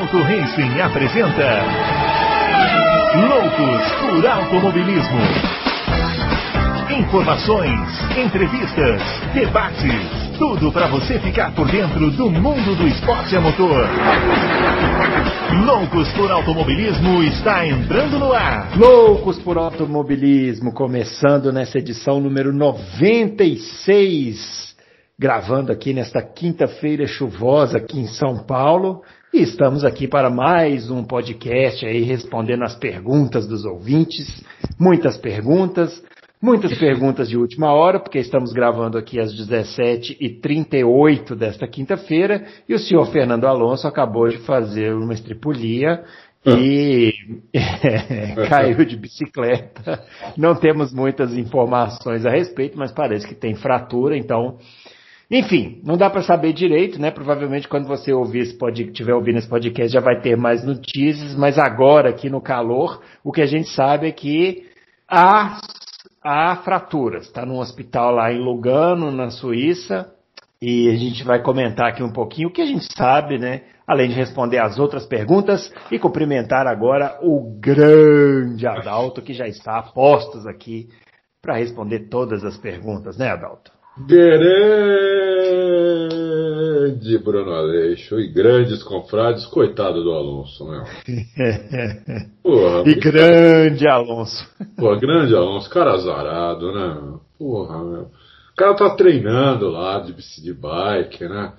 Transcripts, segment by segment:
Adalto Racing apresenta Loucos por Automobilismo. Informações, entrevistas, debates, tudo para você ficar por dentro do mundo do esporte a motor. Loucos por Automobilismo está entrando no ar. Loucos por Automobilismo, começando nessa edição número 96 gravando aqui nesta quinta-feira chuvosa aqui em São Paulo. E estamos aqui para mais um podcast aí respondendo as perguntas dos ouvintes. Muitas perguntas, muitas perguntas de última hora, porque estamos gravando aqui às 17h38 desta quinta-feira e o senhor Fernando Alonso acabou de fazer uma estripulia e é, caiu de bicicleta. Não temos muitas informações a respeito, mas parece que tem fratura, então enfim, não dá para saber direito, né? Provavelmente quando você ouvir esse pod, tiver ouvindo esse podcast já vai ter mais notícias, mas agora aqui no calor, o que a gente sabe é que há, há fraturas. Está num hospital lá em Lugano, na Suíça, e a gente vai comentar aqui um pouquinho o que a gente sabe, né? Além de responder as outras perguntas e cumprimentar agora o grande Adalto que já está a postos aqui para responder todas as perguntas, né, Adalto? Grande Bruno Aleixo e grandes confrades, coitado do Alonso, meu. Porra, e grande cara... Alonso. Pô, grande Alonso, cara azarado, né? Porra, meu. O cara tá treinando lá de, de bike, né?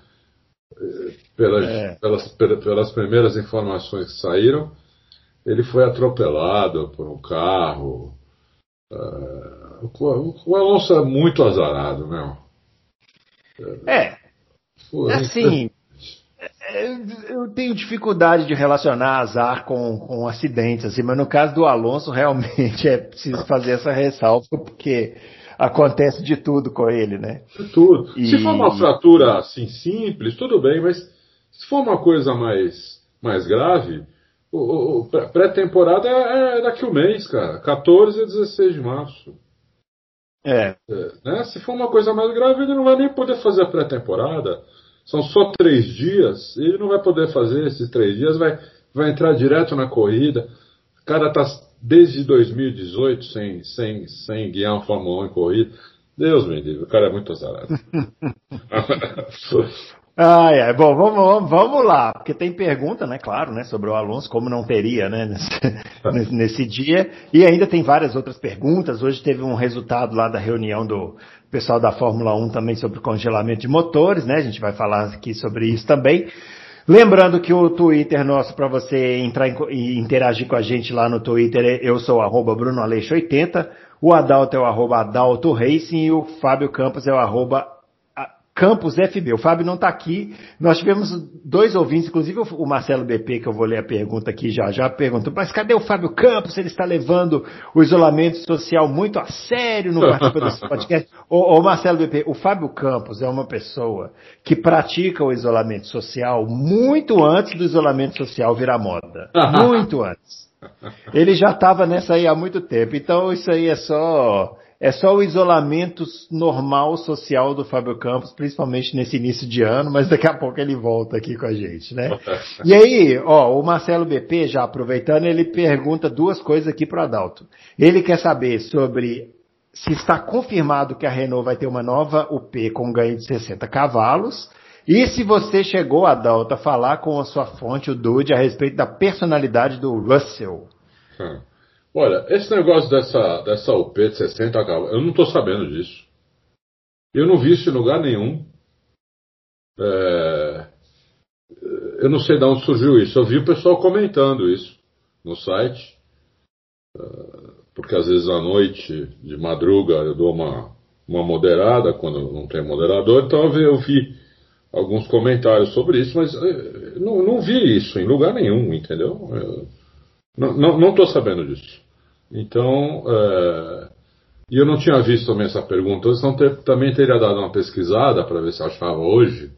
Pelas, é. pelas, pelas primeiras informações que saíram, ele foi atropelado por um carro. Uh, o Alonso é muito azarado, meu. É. assim, é, eu tenho dificuldade de relacionar azar com, com acidentes, assim, mas no caso do Alonso, realmente é preciso fazer essa ressalva, porque acontece de tudo com ele, né? De tudo. E... Se for uma fratura assim simples, tudo bem, mas se for uma coisa mais, mais grave, o, o pré-temporada é, é daqui a um mês, cara. 14 a 16 de março. É. Né? Se for uma coisa mais grave, ele não vai nem poder fazer a pré-temporada. São só três dias. Ele não vai poder fazer esses três dias, vai, vai entrar direto na corrida. O cara está desde 2018 sem, sem, sem guiar uma Fórmula 1 em corrida. Deus me livre, o cara é muito azarado. Ai, ai, bom, vamos, vamos lá, porque tem pergunta, né, claro, né, sobre o Alonso, como não teria, né, nesse, nesse dia, e ainda tem várias outras perguntas, hoje teve um resultado lá da reunião do pessoal da Fórmula 1 também sobre congelamento de motores, né, a gente vai falar aqui sobre isso também, Lembrando que o Twitter nosso, para você entrar e interagir com a gente lá no Twitter, é eu sou arroba BrunoAleixo80, o Adalto é o arroba Adalto Racing e o Fábio Campos é o arroba Campus FB. O Fábio não está aqui. Nós tivemos dois ouvintes, inclusive o Marcelo BP, que eu vou ler a pergunta aqui já já, perguntou, mas cadê o Fábio Campos? Ele está levando o isolamento social muito a sério no desse podcast. ô, ô, Marcelo BP, o Fábio Campos é uma pessoa que pratica o isolamento social muito antes do isolamento social virar moda. Muito antes. Ele já estava nessa aí há muito tempo. Então isso aí é só é só o isolamento normal social do Fábio Campos, principalmente nesse início de ano, mas daqui a pouco ele volta aqui com a gente, né? E aí, ó, o Marcelo BP, já aproveitando, ele pergunta duas coisas aqui para o Adalto. Ele quer saber sobre se está confirmado que a Renault vai ter uma nova UP com ganho de 60 cavalos, e se você chegou, Adalto, a falar com a sua fonte, o Dude, a respeito da personalidade do Russell. Hum. Olha, esse negócio dessa, dessa UP de 60 cavalos, eu não estou sabendo disso. Eu não vi isso em lugar nenhum. É, eu não sei de onde surgiu isso. Eu vi o pessoal comentando isso no site. É, porque às vezes à noite, de madruga, eu dou uma, uma moderada quando não tem moderador. Então eu vi, eu vi alguns comentários sobre isso, mas é, não, não vi isso em lugar nenhum, entendeu? Eu, não estou sabendo disso. Então, é, e eu não tinha visto também essa pergunta, senão ter, também teria dado uma pesquisada para ver se achava hoje.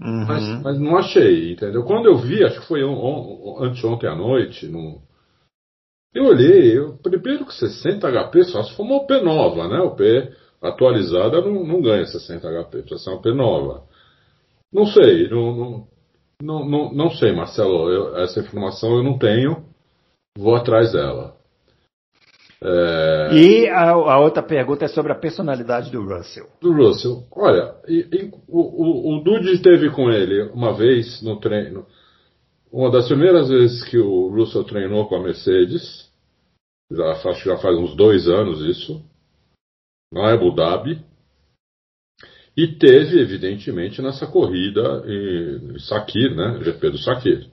Uhum. Mas, mas, não achei, entendeu? Quando eu vi, acho que foi on, on, anteontem à noite, no, eu olhei, eu, primeiro que 60 HP só se for uma OP nova, né? OP atualizada não, não ganha 60 HP, precisa ser uma OP nova. Não sei, não, não, Não, não, não sei, Marcelo. Eu, essa informação eu não tenho. Vou atrás dela. É... E a, a, outra pergunta é sobre a personalidade do Russell. Do Russell. Olha, e, e, o, o, o Dude esteve com ele uma vez no treino. Uma das primeiras vezes que o Russell treinou com a Mercedes. Já, acho que já faz uns dois anos isso. Na Abu Dhabi. E teve, evidentemente, nessa corrida em Sakir, né? GP do Sakir.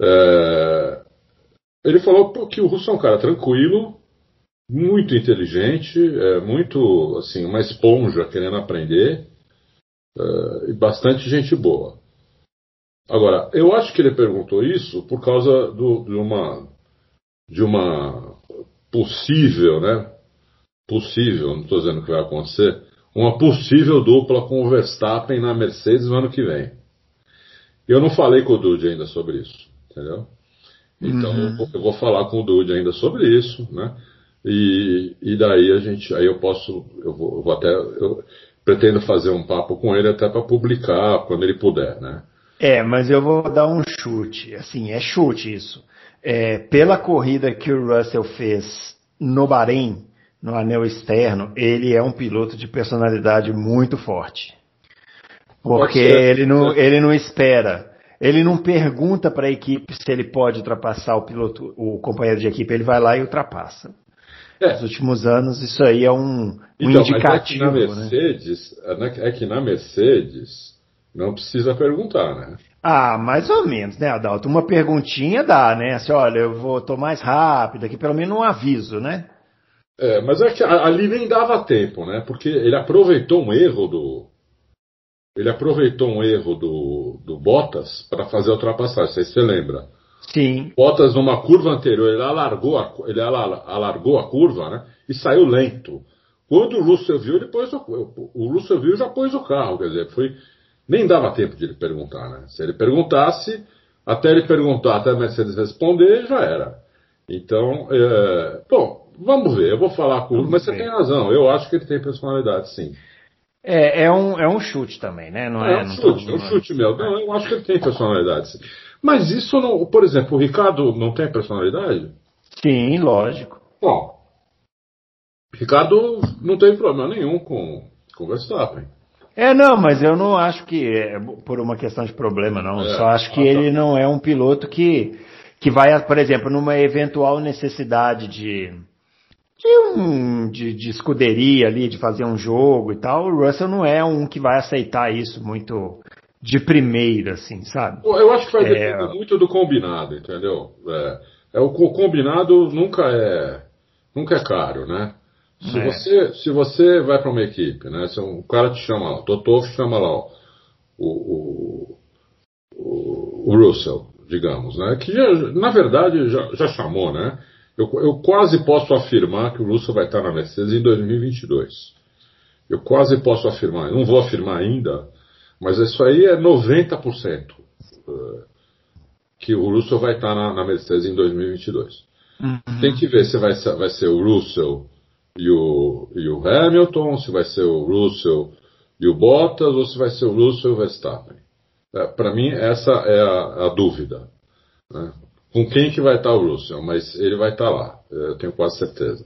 É, ele falou que o Russo é um cara tranquilo, muito inteligente, é, muito, assim, uma esponja querendo aprender, é, e bastante gente boa. Agora, eu acho que ele perguntou isso por causa do, de uma de uma possível, né? Possível, não estou dizendo que vai acontecer, uma possível dupla com o Verstappen na Mercedes no ano que vem. Eu não falei com o Dude ainda sobre isso, entendeu? Então uhum. eu, vou falar com o Dude ainda sobre isso, né? E, e daí a gente, aí eu posso, eu vou, eu vou até, eu pretendo fazer um papo com ele até para publicar quando ele puder, né? É, mas eu vou dar um chute, assim, é chute isso. É, pela corrida que o Russell fez no Bahrein, no anel externo, ele é um piloto de personalidade muito forte. Porque ele não, ele não espera. Ele não pergunta para a equipe se ele pode ultrapassar o piloto, o companheiro de equipe, ele vai lá e ultrapassa. É. Nos últimos anos, isso aí é um, um então, indicativo. Mas é que na né? Mercedes, né? é que na Mercedes não precisa perguntar, né? Ah, mais ou menos, né, Adalto? Uma perguntinha dá, né? Assim, olha, eu vou, tô mais rápido aqui, pelo menos um aviso, né? É, mas é que ali nem dava tempo, né? Porque ele aproveitou um erro do. Ele aproveitou um erro do, do Bottas para fazer a ultrapassagem, se você lembra. Sim. Bottas numa curva anterior, ele alargou a, ele alargou a curva, né? E saiu lento. Quando o Russell viu, ele pôs o, o Russell viu já pôs o carro, quer dizer, foi nem dava tempo de ele perguntar, né? Se ele perguntasse, até ele perguntar, até a Mercedes responder, já era. Então, é, bom, Vamos ver, eu vou falar com o mas você tem razão, eu acho que ele tem personalidade, sim. É, é, um, é um chute também, né? Não é, é um chute, tô... é um chute meu. Não, eu acho que ele tem personalidade. Sim. Mas isso não. Por exemplo, o Ricardo não tem personalidade? Sim, lógico. Bom, Ricardo não tem problema nenhum com, com o Verstappen. É, não, mas eu não acho que é por uma questão de problema, não. É, Só acho que ah, ele tá. não é um piloto que, que vai, por exemplo, numa eventual necessidade de de, um, de, de escuderia ali, de fazer um jogo e tal, o Russell não é um que vai aceitar isso muito de primeira, assim, sabe? Eu acho que vai é... depender muito do combinado, entendeu? É, é, o combinado nunca é nunca é caro, né? Se, é. você, se você vai para uma equipe, né? Se um cara te chama lá, o Totó chama lá ó, o, o, o, Russell, digamos, né? Que já, na verdade já, já chamou, né? Eu, eu quase posso afirmar que o Russell vai estar na Mercedes em 2022. Eu quase posso afirmar, não vou afirmar ainda, mas isso aí é 90% eh, que o Russell vai estar na, na Mercedes em 2022. Uhum. Tem que ver se vai, vai ser o Russell e o, e o Hamilton, se vai ser o Russell e o Bottas, ou se vai ser o Russell e o Verstappen. É, Para mim, essa é a, a dúvida. Né? Com quem que vai estar o Russell, mas ele vai estar lá, eu tenho quase certeza.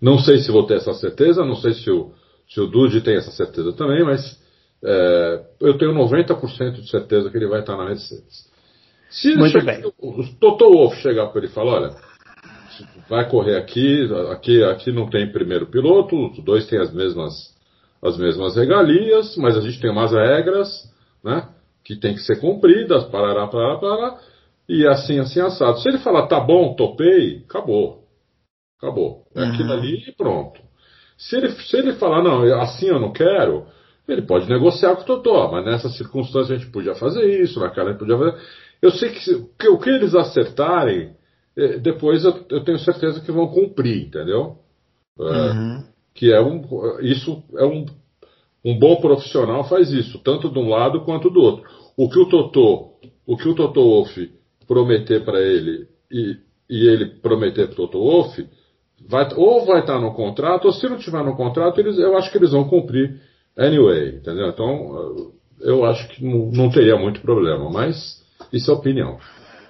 Não sei se vou ter essa certeza, não sei se o, se o Dude tem essa certeza também, mas é, eu tenho 90% de certeza que ele vai estar na Mercedes. Se Muito chega, bem. o Toto Wolff chegar para ele e falar, olha, vai correr aqui, aqui, aqui não tem primeiro piloto, os dois têm as mesmas, as mesmas regalias, mas a gente tem umas regras, né, que tem que ser cumpridas, parará, parará, parará, e assim, assim, assado. Se ele falar, tá bom, topei, acabou. Acabou. É uhum. aquilo ali e pronto. Se ele, se ele falar, não, assim eu não quero, ele pode negociar com o Totó, mas nessa circunstância a gente podia fazer isso, naquela a gente podia fazer. Eu sei que, que o que eles acertarem, é, depois eu, eu, tenho certeza que vão cumprir, entendeu? É, uhum. Que é um. Isso é um. Um bom profissional faz isso, tanto de um lado quanto do outro. O que o Totó, o que o Totó Wolff prometer para ele e, e, ele prometer para o Toto Wolff, vai, ou vai estar no contrato, ou se não tiver no contrato, eles, eu acho que eles vão cumprir anyway, entendeu? Então, eu acho que não, não teria muito problema, mas isso é opinião.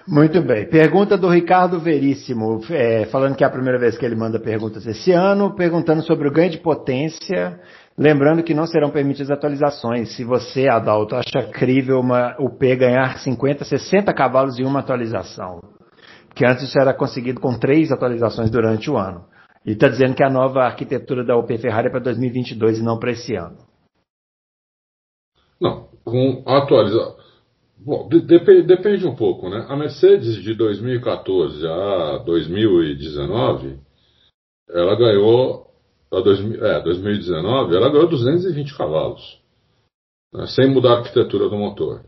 Muito bem. Pergunta do Ricardo Veríssimo, é, falando que é a primeira vez que ele manda perguntas esse ano, perguntando sobre o ganho de potência, lembrando que não serão permitidas atualizações. Se você, Adalto, acha crível uma UP ganhar 50, 60 cavalos em uma atualização, que antes isso era conseguido com três atualizações durante o ano. E está dizendo que a nova arquitetura da UP Ferrari é para 2022 e não para esse ano. Não, com atualização. Depende um pouco, né? A Mercedes de 2014 a 2019, ela ganhou, 2000, é, 2019, ela ganhou 220 cavalos, né? sem mudar a arquitetura do motor,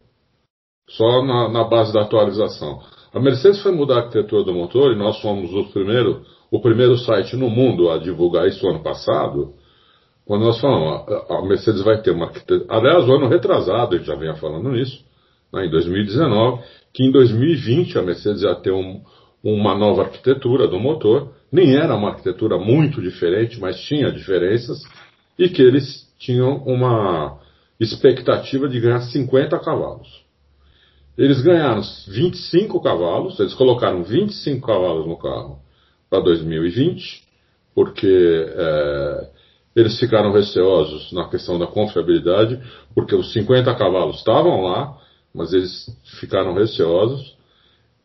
só na, na, base da atualização. A Mercedes foi mudar a arquitetura do motor e nós fomos o primeiro, o primeiro site no mundo a divulgar isso ano passado. Quando nós falamos, a, a Mercedes vai ter uma arquitetura. Aliás, o ano retrasado, a gente já vinha falando nisso né, em 2019, que em 2020 a Mercedes ia ter um, uma nova arquitetura do motor, nem era uma arquitetura muito diferente, mas tinha diferenças, e que eles tinham uma expectativa de ganhar 50 cavalos. Eles ganharam 25 cavalos, eles colocaram 25 cavalos no carro para 2020, porque é, eles ficaram receosos na questão da confiabilidade, porque os 50 cavalos estavam lá, mas eles ficaram receosos.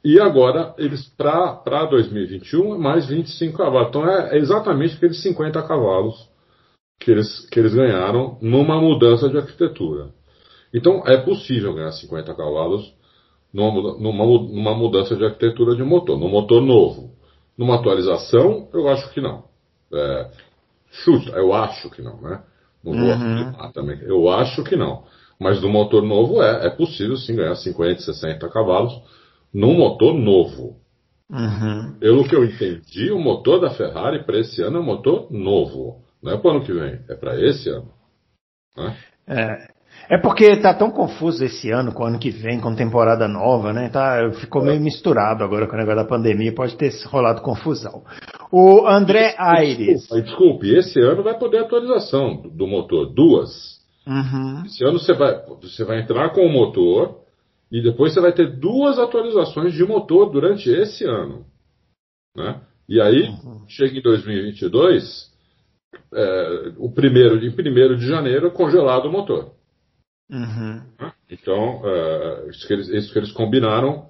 E agora, eles para 2021, mais 25 cavalos. Então é exatamente aqueles 50 cavalos que eles, que eles ganharam numa mudança de arquitetura. Então é possível ganhar 50 cavalos numa, numa, numa mudança de arquitetura de motor, num motor novo. Numa atualização, eu acho que não. É, chuta, eu acho que não, né? Não vou uhum. também. Eu acho que não. Mas do motor novo é, é possível sim ganhar 50, 60 cavalos num motor novo. Uhum. Pelo que eu entendi, o motor da Ferrari para esse ano é um motor novo. Não é para o ano que vem, é para esse ano. Né? É. É porque tá tão confuso esse ano com o ano que vem, com temporada nova, né? Tá, ficou meio misturado agora com o negócio da pandemia, pode ter rolado confusão. O André Aires. Desculpe, desculpe, esse ano vai poder atualização do motor, duas. Uhum. Esse ano você vai, você vai entrar com o motor e depois você vai ter duas atualizações de motor durante esse ano. Né? E aí, uhum. chega em 2022, é, o primeiro, em 1 de janeiro, congelado o motor. Uhum. Né? Então, é, isso, que eles, isso que eles combinaram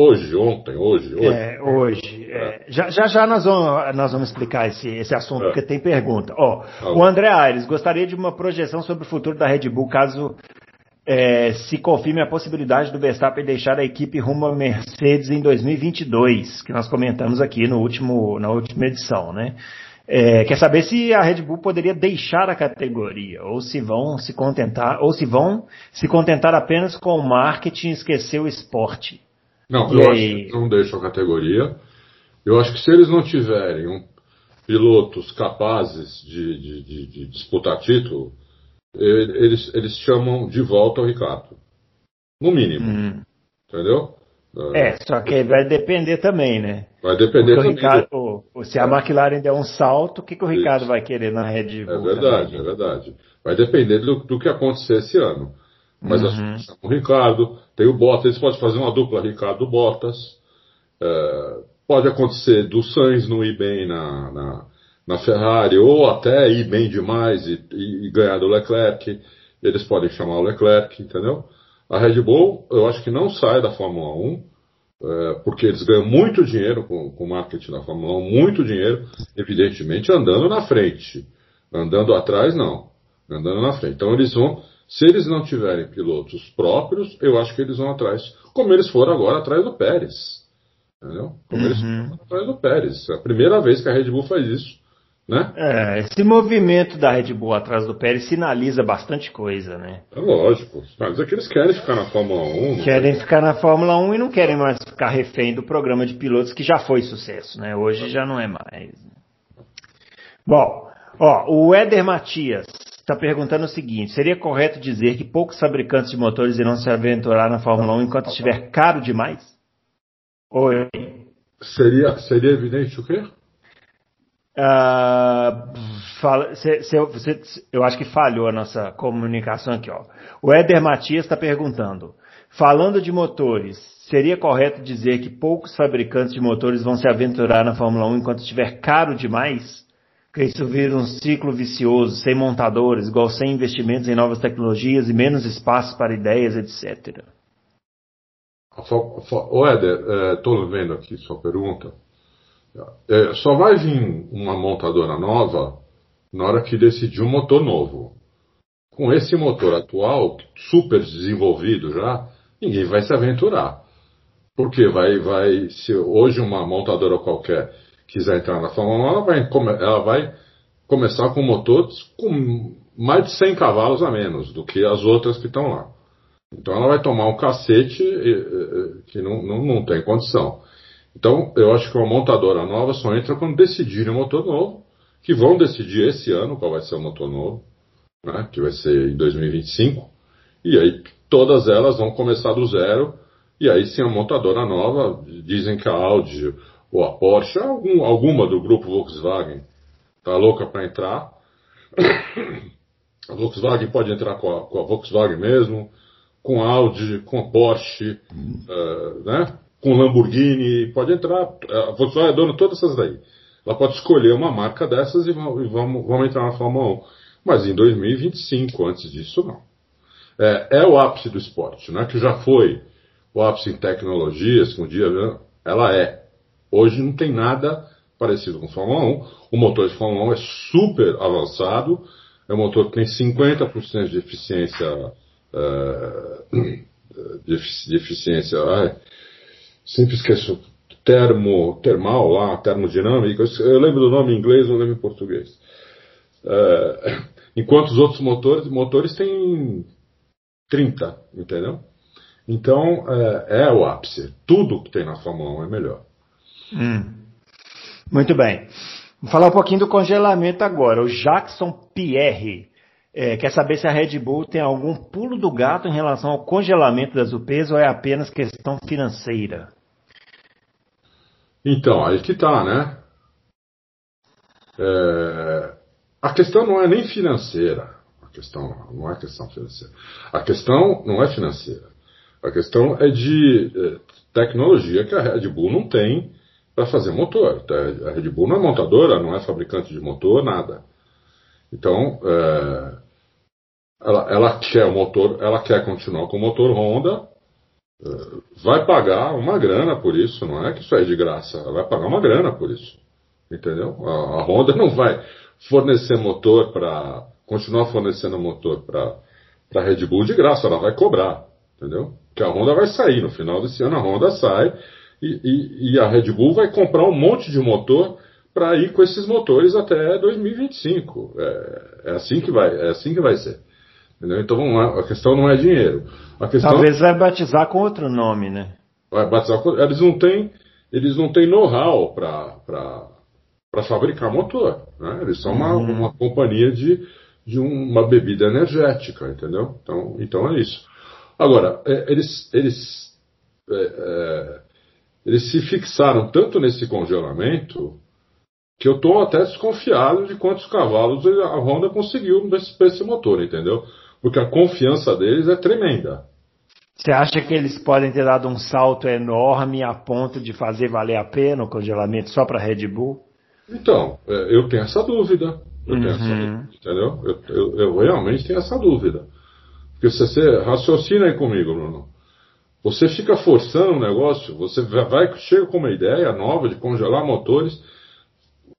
Hoje, ontem, hoje, hoje. É, hoje. É. Já, já já nós vamos, nós vamos explicar esse, esse assunto, é. porque tem pergunta. Ó, tá o André Aires gostaria de uma projeção sobre o futuro da Red Bull, caso é, se confirme a possibilidade do Verstappen deixar a equipe rumo a Mercedes em 2022, que nós comentamos aqui no último, na última edição, né? É, quer saber se a Red Bull poderia deixar a categoria, ou se vão se contentar, ou se vão se contentar apenas com o marketing e esquecer o esporte. Não, e eu aí... acho que não deixam a categoria. Eu acho que se eles não tiverem um, pilotos capazes de, de, de, de, disputar título, eles, eles chamam de volta o Ricardo. No mínimo. Hum. Entendeu? É, só que vai depender também, né? Vai depender também. Ricardo, do... Se a McLaren der um salto, o que, que o Ricardo Isso. vai querer na Red Bull? É verdade, também? é verdade. Vai depender do, do que acontecer esse ano. Mas uhum. o Ricardo, tem o Bottas, eles podem fazer uma dupla Ricardo-Bottas. É, pode acontecer do Sainz não ir bem na, na, na, Ferrari, ou até ir bem demais e, e, e, ganhar do Leclerc. Eles podem chamar o Leclerc, entendeu? A Red Bull, eu acho que não sai da Fórmula 1, é, porque eles ganham muito dinheiro com, com o marketing da Fórmula 1, muito dinheiro, evidentemente andando na frente. Andando atrás, não. Andando na frente. Então eles vão se eles não tiverem pilotos próprios, eu acho que eles vão atrás, como eles foram agora atrás do Pérez. Entendeu? Como uhum. eles foram atrás do Pérez. É a primeira vez que a Red Bull faz isso. Né? É, esse movimento da Red Bull atrás do Pérez sinaliza bastante coisa, né? É lógico. Mas é que eles querem ficar na Fórmula 1. Querem ficar na Fórmula 1 e não querem mais ficar refém do programa de pilotos que já foi sucesso, né? Hoje já não é mais. Bom, ó, o Éder Matias está perguntando o seguinte: seria correto dizer que poucos fabricantes de motores irão se aventurar na Fórmula 1 enquanto estiver caro demais? Oi. Seria, seria evidente o quê? Uh, fala, cê, cê, cê, eu acho que falhou a nossa comunicação aqui. Ó. O Éder Matias está perguntando: falando de motores, seria correto dizer que poucos fabricantes de motores vão se aventurar na Fórmula 1 enquanto estiver caro demais? Que isso vira um ciclo vicioso, sem montadores, igual sem investimentos em novas tecnologias e menos espaço para ideias, etc. O Éder, estou é, vendo aqui sua pergunta. É, só vai vir uma montadora nova na hora que decidir um motor novo. Com esse motor atual, super desenvolvido já, ninguém vai se aventurar. Porque vai, vai, se hoje uma montadora qualquer quiser entrar na Fórmula 1, ela vai, ela vai começar com motores com mais de 100 cavalos a menos do que as outras que estão lá. Então ela vai tomar um cacete que não, não, não tem condição. Então, eu acho que uma montadora nova só entra quando decidirem um motor novo, que vão decidir esse ano qual vai ser o motor novo, né, que vai ser em 2025, e aí todas elas vão começar do zero, e aí sim a montadora nova, dizem que a Audi ou a Porsche, algum, alguma do grupo Volkswagen, tá louca para entrar. A Volkswagen pode entrar com a, com a, Volkswagen mesmo, com a Audi, com a Porsche, uh, né? Com Lamborghini, pode entrar, a Volkswagen é dona de todas essas daí. Ela pode escolher uma marca dessas e vamos, vamos, entrar na Fórmula 1. Mas em 2025, antes disso, não. É, é, o ápice do esporte, não é que já foi o ápice em tecnologias, que um dia ela é. Hoje não tem nada parecido com Fórmula 1. O motor de Fórmula 1 é super avançado, é um motor que tem 50% de eficiência. Uh, de, eficiência. Sempre esqueço. Termo, termal lá, termodinâmica. Eu lembro do nome em inglês, não lembro em português. É, enquanto os outros motores, motores têm 30, entendeu? Então é, é, o ápice. Tudo que tem na Fórmula 1 é melhor. Hum. Muito bem. Vamos falar um pouquinho do congelamento agora. O Jackson Pierre é, quer saber se a Red Bull tem algum pulo do gato em relação ao congelamento das UPs ou é apenas questão financeira? Então, aí que tá, né? É, a questão não é nem financeira. A questão não é questão financeira. A questão não é financeira. A questão é de é, tecnologia que a Red Bull não tem para fazer motor. A Red Bull não é montadora, não é fabricante de motor, nada. Então, é, ela, ela, quer o motor, ela quer continuar com o motor Honda, vai pagar uma grana por isso, não é que isso é de graça, vai pagar uma grana por isso. Entendeu? A, a Honda não vai fornecer motor para. continuar fornecendo motor para a Red Bull de graça, ela vai cobrar. Entendeu? Porque a Honda vai sair, no final desse ano a Honda sai e, e, e a Red Bull vai comprar um monte de motor para ir com esses motores até 2025. É, é, assim que vai, é assim que vai ser. Entendeu? Então a questão não é dinheiro. Questão... Talvez vai batizar com outro nome, né? Vai batizar com... Eles não têm, eles não têm know-how para fabricar motor. Né? Eles são uma, uhum. uma companhia de, de uma bebida energética, entendeu? Então, então é isso. Agora, é, eles, eles, é, é, eles se fixaram tanto nesse congelamento que eu estou até desconfiado de quantos cavalos a Honda conseguiu nesse, esse motor, entendeu? Porque a confiança deles é tremenda. Você acha que eles podem ter dado um salto enorme a ponto de fazer valer a pena o congelamento só para Red Bull? Então, é, eu tenho essa dúvida. Eu uhum. tenho essa uhum. dúvida, entendeu? Eu, eu, eu, realmente tenho essa dúvida. Porque se você raciocina aí comigo, Bruno. Você fica forçando o negócio, você vai, chega com uma ideia nova de congelar motores,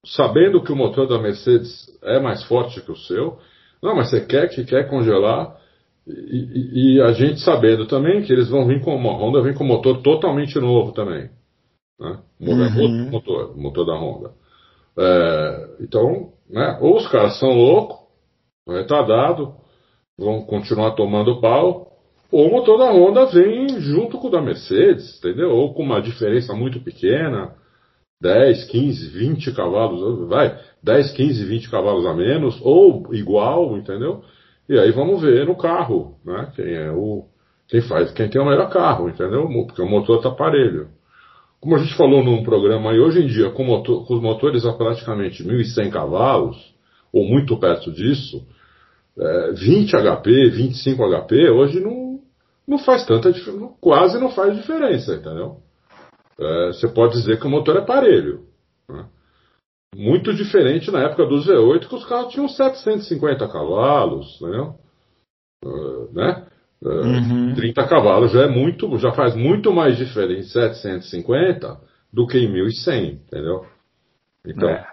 sabendo que o motor da Mercedes é mais forte que o seu. Não, mas você quer que quer congelar e, e, a gente sabendo também que eles vão vir com uma Honda vem com motor totalmente novo também. Né? Uhum. Motor, motor da Honda. É, então, né, ou os caras são loucos, retardados, vão continuar tomando pau, ou o motor da Honda vem junto com o da Mercedes, entendeu? Ou com uma diferença muito pequena, 10, 15, 20 cavalos, vai, 10, 15, 20 cavalos a menos, ou igual, entendeu? E aí vamos ver no carro, né? Quem é o. Quem faz, quem tem o melhor carro, entendeu? Porque o motor está parelho. como a gente falou num programa aí, hoje em dia, com, motor, com os motores a praticamente 1.100 cavalos, ou muito perto disso, é, 20 HP, 25 HP, hoje não, não faz tanta diferença, quase não faz diferença, entendeu? É, você pode dizer que o motor é parelho. Né? Muito diferente na época dos V8, que os carros tinham 750 cavalos, entendeu? Uh, né? Uhum. 30 cavalos já é muito, já faz muito mais diferença em 750 do que em 1100, entendeu? Então, é.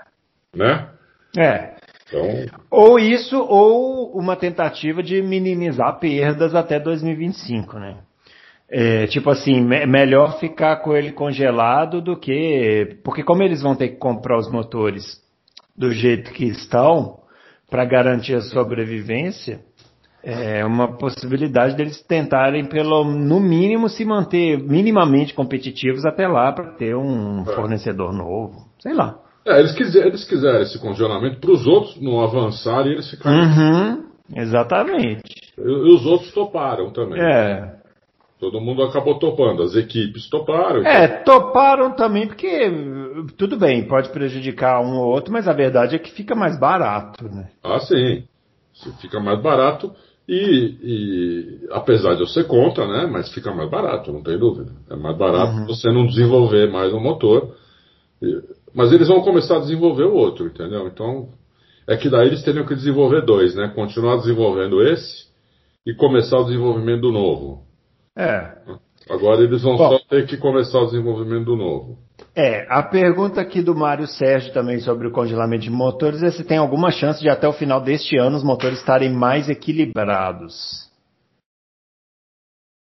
né? É. Então... Ou isso, ou uma tentativa de minimizar perdas até 2025, né? É, tipo assim, me melhor ficar com ele congelado do que. Porque, como eles vão ter que comprar os motores do jeito que estão, para garantir a sobrevivência, é uma possibilidade deles tentarem, pelo no mínimo, se manter minimamente competitivos até lá para ter um é. fornecedor novo. Sei lá. É, eles, quiser, eles quiserem esse congelamento para os outros não avançarem e eles ficarem. Uhum, exatamente. E, e, os outros toparam também. É. Todo mundo acabou topando, as equipes toparam. Então... É, toparam também porque, tudo bem, pode prejudicar um ou outro, mas a verdade é que fica mais barato, né? Ah, sim. Fica mais barato e, e, apesar de eu ser contra, né? Mas fica mais barato, não tem dúvida. É mais barato uhum. você não desenvolver mais um motor. E, mas eles vão começar a desenvolver o outro, entendeu? Então, é que daí eles teriam que desenvolver dois, né? Continuar desenvolvendo esse e começar o desenvolvimento do novo. É. Agora eles vão Bom, só ter que começar o desenvolvimento do novo. É, a pergunta aqui do Mário Sérgio também sobre o congelamento de motores é se tem alguma chance de até o final deste ano os motores estarem mais equilibrados.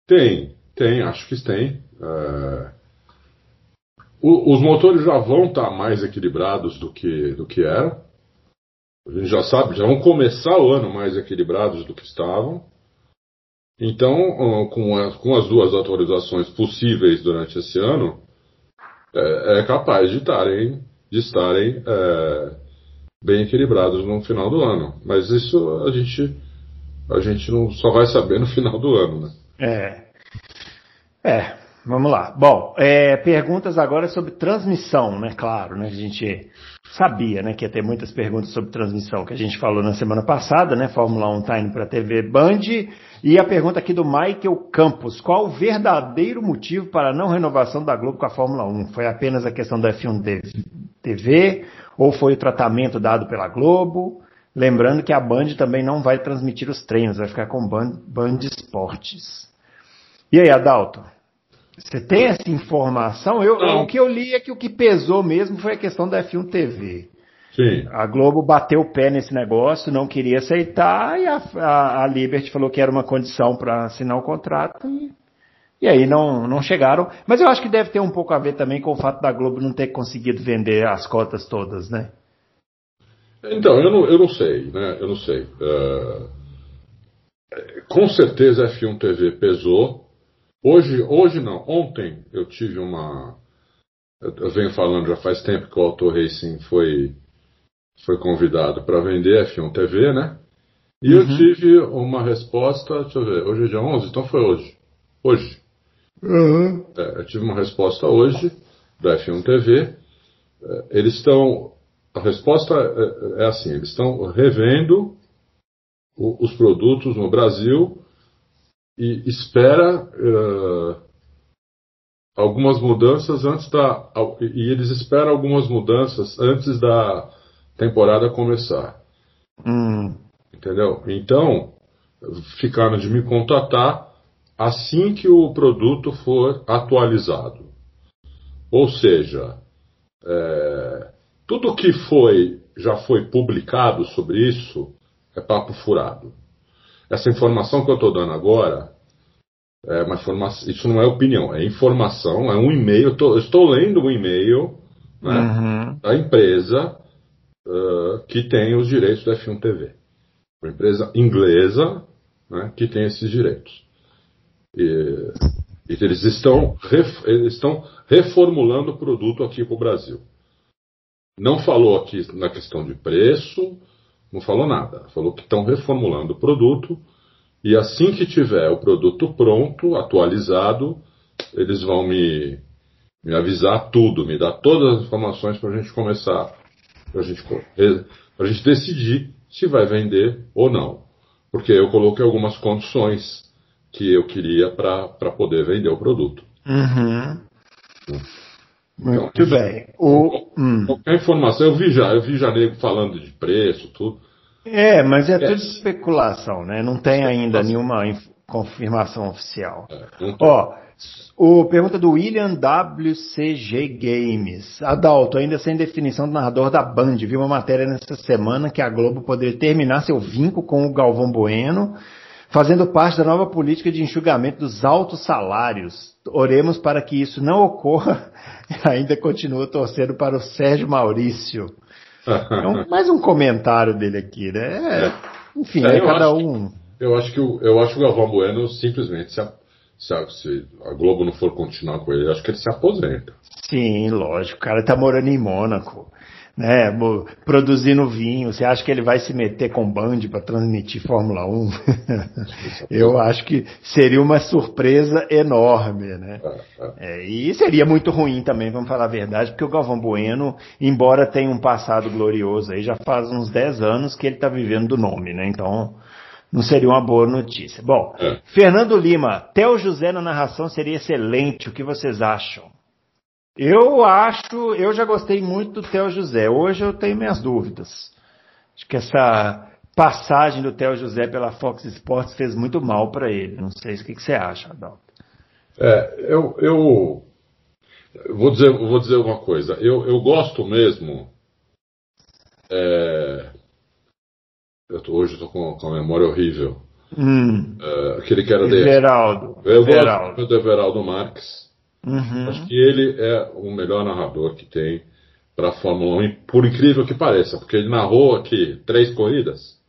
Tem, tem, acho que tem. É... O, os motores já vão estar mais equilibrados do que, do que eram. A gente já sabe, já vão começar o ano mais equilibrados do que estavam. Então, com, a, com as duas atualizações possíveis durante esse ano, é, é capaz de estarem, de estarem é, bem equilibrados no final do ano. Mas isso a gente, a gente não só vai saber no final do ano, né? É. É, vamos lá. Bom, é, perguntas agora sobre transmissão, né? Claro, né? A gente sabia, né, que ia ter muitas perguntas sobre transmissão que a gente falou na semana passada, né? Fórmula 1 tá indo para TV Band. E a pergunta aqui do Michael Campos: qual o verdadeiro motivo para a não renovação da Globo com a Fórmula 1? Foi apenas a questão da F1 TV ou foi o tratamento dado pela Globo? Lembrando que a Band também não vai transmitir os treinos, vai ficar com Band, Band Esportes. E aí, Adalto? Você tem essa informação? Eu, o que eu li é que o que pesou mesmo foi a questão da F1 TV. Sim. A Globo bateu o pé nesse negócio, não queria aceitar, e a, a, a Liberty falou que era uma condição para assinar o contrato, e, e aí não, não chegaram. Mas eu acho que deve ter um pouco a ver também com o fato da Globo não ter conseguido vender as cotas todas, né? Então, eu não, eu não sei, né? Eu não sei. Uh, com certeza a F1 TV pesou. Hoje, hoje não, ontem eu tive uma. Eu venho falando já faz tempo que o Auto Racing foi foi convidado para vender F1 TV, né? E uhum. eu tive uma resposta, deixa eu ver, hoje é dia 11, então foi hoje. Hoje. Uhum. É, eu tive uma resposta hoje da F1 TV. É, eles estão. A resposta é, é, assim: eles estão revendo o, os produtos no Brasil e espera uh, algumas mudanças antes da. E eles esperam algumas mudanças antes da temporada começar. Hum. Entendeu? Então, ficaram de me contatar assim que o produto for atualizado. Ou seja, é, tudo que foi já foi publicado sobre isso é papo furado. Essa informação que eu estou dando agora é uma informação, isso não é opinião, é informação, é um e-mail. Eu, eu estou lendo um e-mail né, uhum. da empresa uh, que tem os direitos da F1 TV. Uma empresa inglesa né, que tem esses direitos. E, e eles, estão ref, eles estão reformulando o produto aqui para o Brasil. Não falou aqui na questão de preço, não falou nada. Falou que estão reformulando o produto e assim que tiver o produto pronto, atualizado, eles vão me, me avisar tudo, me dar todas as informações para a gente começar, para a gente, gente decidir se vai vender ou não. Porque eu coloquei algumas condições que eu queria para poder vender o produto. Uhum. Muito então, bem. O, hum. Qualquer informação, eu vi já, eu vi já nego falando de preço, tudo. É, mas é, é. tudo especulação, né? Não tem ainda nenhuma confirmação oficial. É, Ó, o pergunta do William WCG Games. Adalto, ainda sem definição do narrador da Band, vi uma matéria nessa semana que a Globo poderia terminar seu vínculo com o Galvão Bueno, fazendo parte da nova política de enxugamento dos altos salários. Oremos para que isso não ocorra e ainda continua torcendo para o Sérgio Maurício. É um, mais um comentário dele aqui, né? É, enfim, é, cada um. eu acho que o, eu acho que o Galvão Bueno simplesmente se, se, se a Globo não for continuar com ele, acho que ele se aposenta. Sim, lógico. O cara tá morando em Mônaco, né? Produzindo vinho. Você acha que ele vai se meter com Band para transmitir Fórmula 1? Eu acho que seria uma surpresa enorme, né? É, é. É, e seria muito ruim também, vamos falar a verdade, porque o Galvão Bueno, embora tenha um passado glorioso aí, já faz uns 10 anos que ele está vivendo do nome, né? Então não seria uma boa notícia. Bom, é. Fernando Lima, Theo José na narração seria excelente. O que vocês acham? Eu acho, eu já gostei muito do Theo José. Hoje eu tenho minhas dúvidas. Acho que essa passagem do Theo José pela Fox Sports fez muito mal para ele. Não sei o que, que você acha, Adalto. É, eu, eu vou dizer, vou dizer uma coisa. Eu, eu gosto mesmo. É, eu tô, hoje eu tô com, com a memória horrível. Hum. Uh, aquele que era. Everaldo. Eu Everaldo. gosto do Everaldo Marques. Uhum. Acho que ele é o melhor narrador que tem para a Fórmula 1, por incrível que pareça, porque ele narrou aqui três corridas.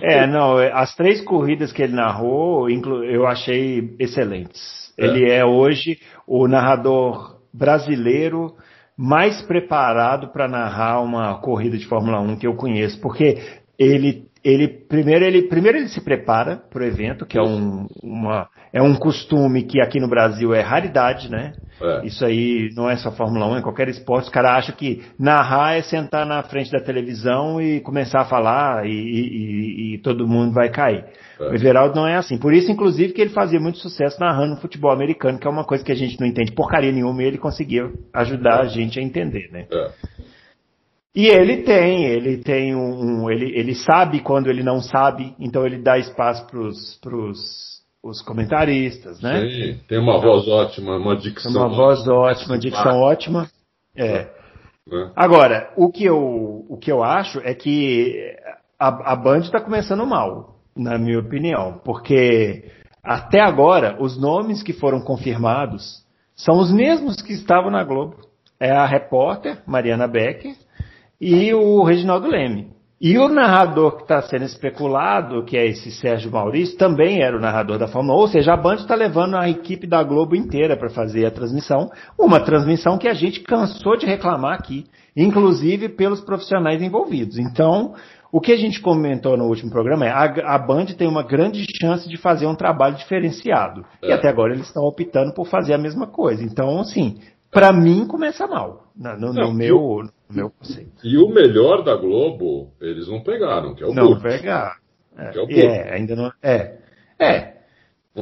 É, não, é, as três corridas que ele narrou, eu achei excelentes. É. Ele é hoje o narrador brasileiro mais preparado para narrar uma corrida de Fórmula 1 que eu conheço, porque ele, ele primeiro ele primeiro ele se prepara para o evento, que é um, uma, é um costume que aqui no Brasil é raridade, né? É. Isso aí não é só Fórmula 1, é qualquer esporte. Os caras acham que narrar é sentar na frente da televisão e começar a falar e, e, e todo mundo vai cair. É. O Everaldo não é assim. Por isso, inclusive, que ele fazia muito sucesso narrando futebol americano, que é uma coisa que a gente não entende porcaria nenhuma e ele conseguia ajudar é. a gente a entender, né? É. E ele tem, ele tem um, um, ele, ele sabe quando ele não sabe, então ele dá espaço para os os comentaristas, né? Sim, tem uma voz ótima, uma dicção. Uma voz ótima, dicção ótima. É. é. Agora, o que eu, o que eu acho é que a, a Band está começando mal, na minha opinião, porque até agora os nomes que foram confirmados são os mesmos que estavam na Globo. É a repórter Mariana Becker e o Reginaldo Leme. E o narrador que está sendo especulado, que é esse Sérgio Maurício, também era o narrador da Fórmula 1, ou seja, a Band está levando a equipe da Globo inteira para fazer a transmissão, uma transmissão que a gente cansou de reclamar aqui, inclusive pelos profissionais envolvidos. Então, o que a gente comentou no último programa é a, a Band tem uma grande chance de fazer um trabalho diferenciado. É. E até agora eles estão optando por fazer a mesma coisa. Então, assim, para mim começa mal, no, no, no meu, no meu conceito. E o melhor da Globo, eles não pegaram, que é o Não Burt. pegaram. É, é, é, ainda não. É. É.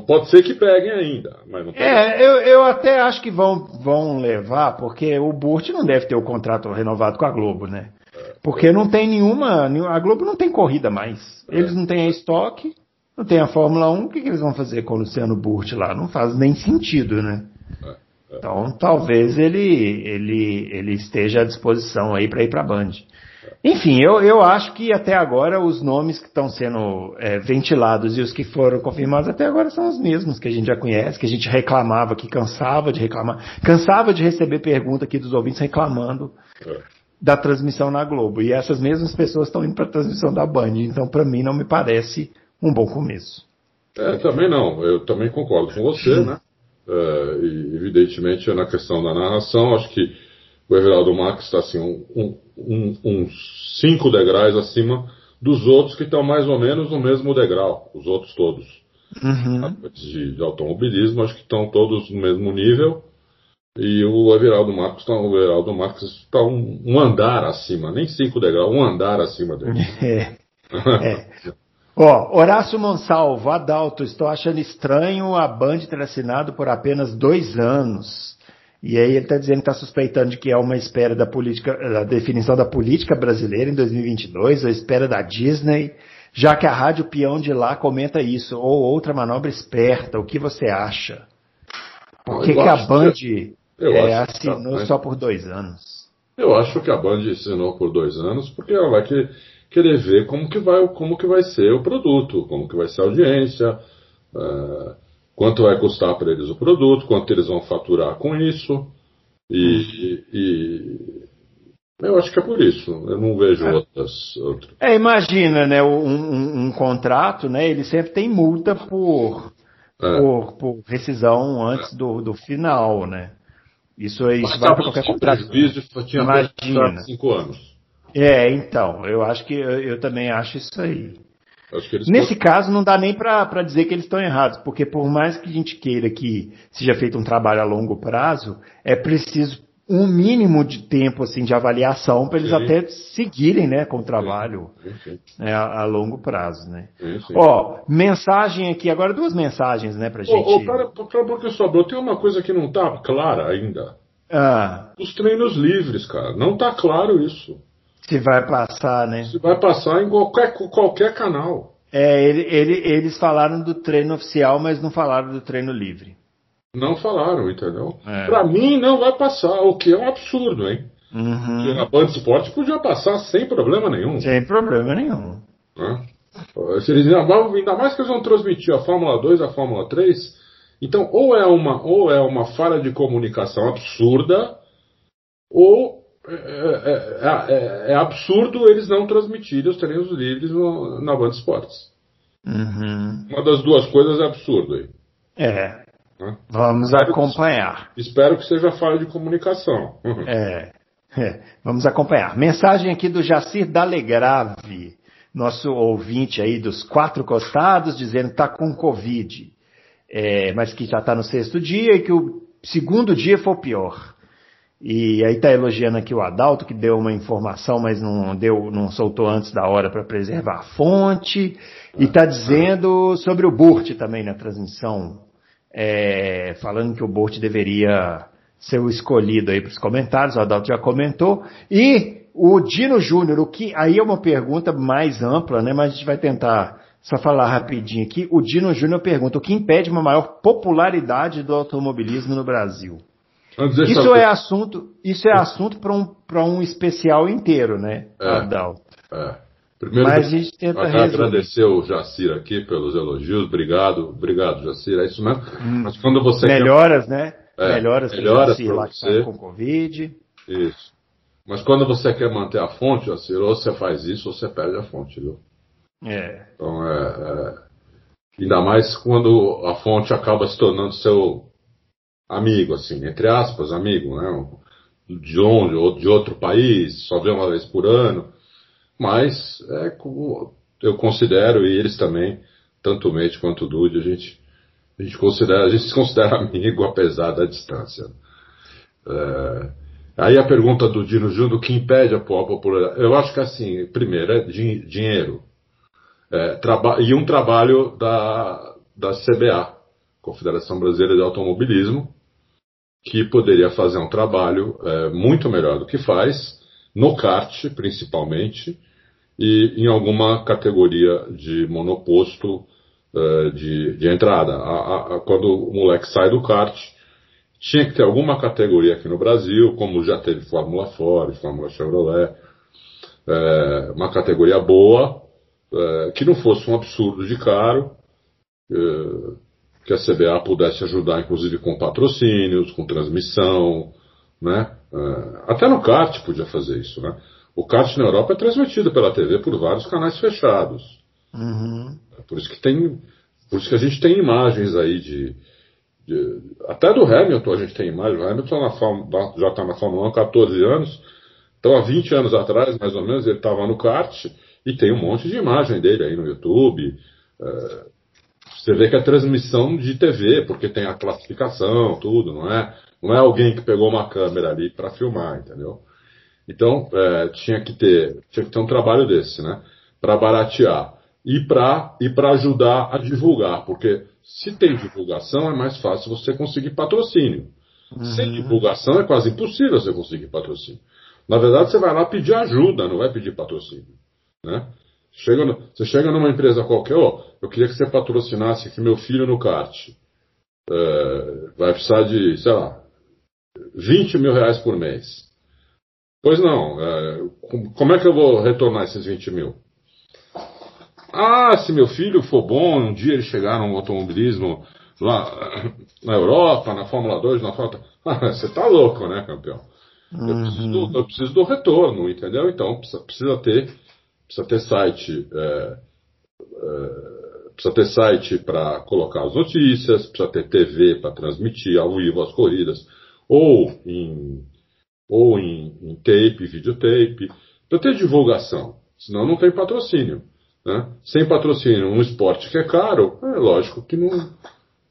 Pode ser que peguem ainda, mas não É, eu, eu até acho que vão, vão levar, porque o Burt não deve ter o contrato renovado com a Globo, né? É. Porque não tem nenhuma. A Globo não tem corrida mais. É. Eles não têm a estoque, não tem a Fórmula 1, o que, que eles vão fazer com o Luciano Burt lá? Não faz nem sentido, né? É. Então, talvez ele, ele, ele esteja à disposição aí para ir para a Band. Enfim, eu, eu acho que até agora os nomes que estão sendo é, ventilados e os que foram confirmados até agora são os mesmos que a gente já conhece, que a gente reclamava, que cansava de reclamar, cansava de receber pergunta aqui dos ouvintes reclamando é. da transmissão na Globo. E essas mesmas pessoas estão indo para a transmissão da Band. Então, para mim, não me parece um bom começo. É, também não. Eu também concordo com você, né? Uh, e, evidentemente, na questão da narração, acho que o Everaldo Max está assim, um, um, uns cinco degraus acima dos outros que estão mais ou menos no mesmo degrau, os outros todos. Uhum. De, de, automobilismo, acho que estão todos no mesmo nível. E o Everaldo Marcos está o Everaldo Marcos está um, um, andar acima, nem cinco degraus, um andar acima dele. É. é. Ó, Horácio Monsalvo, Adalto, estou achando estranho a Band ter assinado por apenas dois anos. E aí ele está dizendo que está suspeitando de que é uma espera da política, da definição da política brasileira em 2022, a espera da Disney, já que a rádio peão de lá comenta isso, ou outra manobra esperta. O que você acha? Por que, que a Band que, é, assinou só por dois anos? Eu acho que a Band assinou por dois anos porque ela vai querer ver como que vai, como que vai ser o produto, como que vai ser a audiência. Uh, quanto vai custar para eles o produto, quanto eles vão faturar com isso. E, e, eu acho que é por isso. Eu não vejo é. outras, outras. É, imagina, né? Um, um, um, contrato, né? Ele sempre tem multa por, é. por, por, rescisão antes do, do final, né? Isso, isso vai para qualquer contrato. Prejuízo tinha imagina. cinco anos. É, então, eu acho que eu, eu também acho isso aí. Nesse caso, não dá nem para dizer que eles estão errados, porque por mais que a gente queira que seja feito um trabalho a longo prazo, é preciso um mínimo de tempo assim de avaliação para eles sim. até seguirem né, com o trabalho sim, sim. Né, a, a, longo prazo. Né? Ó, mensagem aqui, agora duas mensagens né, para gente. Ô, para, para, porque sobrou, tem uma coisa que não está clara ainda. Ah. Os treinos livres, cara. Não está claro isso. Se vai passar, né? Se vai passar em qualquer, qualquer canal. É, ele, ele, eles falaram do treino oficial, mas não falaram do treino livre. Não falaram, entendeu? É. Pra mim não vai passar, o que é um absurdo, hein? Uhum. Na Band Esporte podia passar sem problema nenhum. Sem problema nenhum. É. Se eles, ainda mais que eles vão transmitir a Fórmula 2 a Fórmula 3, então ou é uma, ou é uma falha de comunicação absurda, ou é é, é, é, é, absurdo eles não transmitirem os treinos livres no, na Band Esportes. Uhum. Uma das duas coisas é absurdo aí. É. Vamos espero acompanhar. Que, espero que seja falha de comunicação. Uhum. É. Vamos acompanhar. Mensagem aqui do Jacir Dalegrave, nosso ouvinte aí dos quatro costados, dizendo que está com Covid, mas que já está no sexto dia e que o segundo dia foi o pior. E aí está elogiando aqui o Adalto, que deu uma informação, mas não deu, não soltou antes da hora para preservar a fonte. E está dizendo sobre o Burt também na transmissão, é, falando que o Burt deveria ser o escolhido aí para os comentários, o Adalto já comentou. E o Dino Júnior, o que aí é uma pergunta mais ampla, né? Mas a gente vai tentar só falar rapidinho aqui. O Dino Júnior pergunta: o que impede uma maior popularidade do automobilismo no Brasil? Isso é assunto, isso é assunto para um, um especial inteiro, né, é, Adalto? É. Primeiro, Mas a gente tenta agradecer o Jacir aqui pelos elogios. Obrigado, obrigado, Jacir. É isso mesmo. Hum, Mas quando você melhoras, quer... né? É, melhoras, melhoras para lá que tá com Covid. Isso. Mas quando você quer manter a fonte, Jacir, ou você faz isso ou você perde a fonte, viu? É. Então é, é, ainda mais quando a fonte acaba se tornando seu amigo, assim, entre aspas, amigo, né? De onde, ou de outro país, só vê uma vez por ano. Mas é, eu considero, e eles também, tanto o Mate quanto o Dude, a gente, a gente considera, a gente se considera amigo apesar da distância. É, aí a pergunta do Dino Júnior, o que impede a popularidade? Eu acho que assim, primeiro é din dinheiro. É, e um trabalho da, da CBA, Confederação Brasileira de Automobilismo, que poderia fazer um trabalho é, muito melhor do que faz, no kart principalmente, e em alguma categoria de monoposto é, de, de, entrada. A, a, quando o moleque sai do kart, tinha que ter alguma categoria aqui no Brasil, como já teve Fórmula Ford, Fórmula Chevrolet, é, uma categoria boa, é, que não fosse um absurdo de caro, é, que a CBA pudesse ajudar, inclusive com patrocínios, com transmissão, né? É, até no kart podia fazer isso, né? O kart na Europa é transmitido pela TV por vários canais fechados. Uhum. É por isso que tem, por isso que a gente tem imagens aí de, de até do Hamilton a gente tem imagens. O Hamilton na, já está na Fórmula 1 há 14 anos. Então há 20 anos atrás, mais ou menos, ele estava no kart e tem um monte de imagem dele aí no YouTube. É, Você vê que é transmissão de TV, porque tem a classificação, tudo, não é? Não é alguém que pegou uma câmera ali para filmar, entendeu? Então, é, tinha, que ter, tinha que ter um trabalho desse, né? Para baratear. E para e ajudar a divulgar, porque se tem divulgação é mais fácil você conseguir patrocínio. Uhum. Sem divulgação é quase impossível você conseguir patrocínio. Na verdade, você vai lá pedir ajuda, não vai pedir patrocínio. Né? Chega no, você chega numa empresa qualquer, ó, eu queria que você patrocinasse aqui meu filho no kart. É, vai precisar de, sei lá, 20 mil reais por mês. Pois não. É, como é que eu vou retornar esses 20 mil? Ah, se meu filho for bom, um dia ele chegar no automobilismo lá na Europa, na Fórmula 2, na Fórmula... Você tá louco, né, campeão? Eu, uhum. preciso, do, eu preciso do retorno, entendeu? Então precisa, precisa ter, precisa ter site, é, é, precisa ter site para colocar as notícias, precisa ter TV para transmitir ao vivo as corridas, ou em ou em, em tape, videotape, para ter divulgação, senão não tem patrocínio. Né? Sem patrocínio, um esporte que é caro, é lógico que não,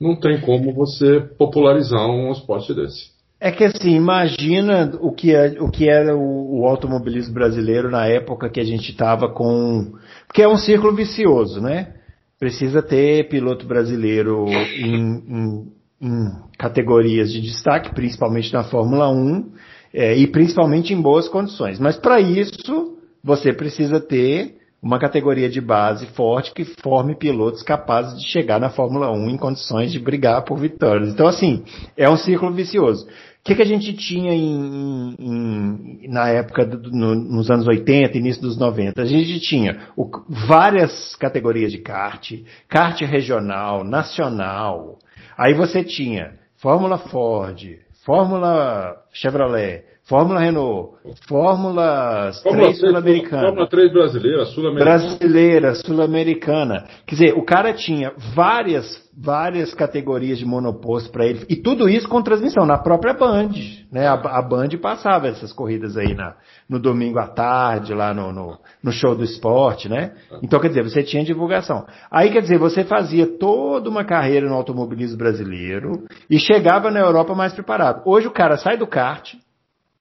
não tem como você popularizar um esporte desse. É que assim, imagina o que, é, o que era o, o automobilismo brasileiro na época que a gente estava com. Porque é um círculo vicioso, né? Precisa ter piloto brasileiro em, em, em categorias de destaque, principalmente na Fórmula 1 é, e principalmente em boas condições. Mas para isso, você precisa ter uma categoria de base forte que forme pilotos capazes de chegar na Fórmula 1 em condições de brigar por vitórias. Então, assim, é um círculo vicioso. O que, que a gente tinha em, em, na época, do, no, nos anos 80, início dos 90? A gente tinha o, várias categorias de kart, kart regional, nacional. Aí você tinha Fórmula Ford, Fórmula Chevrolet, Fórmula Renault, Fórmula 3 sul-americana. Fórmula 3 brasileira, sul-americana. Brasileira, sul-americana. Quer dizer, o cara tinha várias, várias categorias de monoposto para ele. E tudo isso com transmissão na própria Band. Né? A, a Band passava essas corridas aí na, no domingo à tarde, lá no, no, no show do esporte, né? Então, quer dizer, você tinha divulgação. Aí, quer dizer, você fazia toda uma carreira no automobilismo brasileiro e chegava na Europa mais preparado. Hoje o cara sai do kart,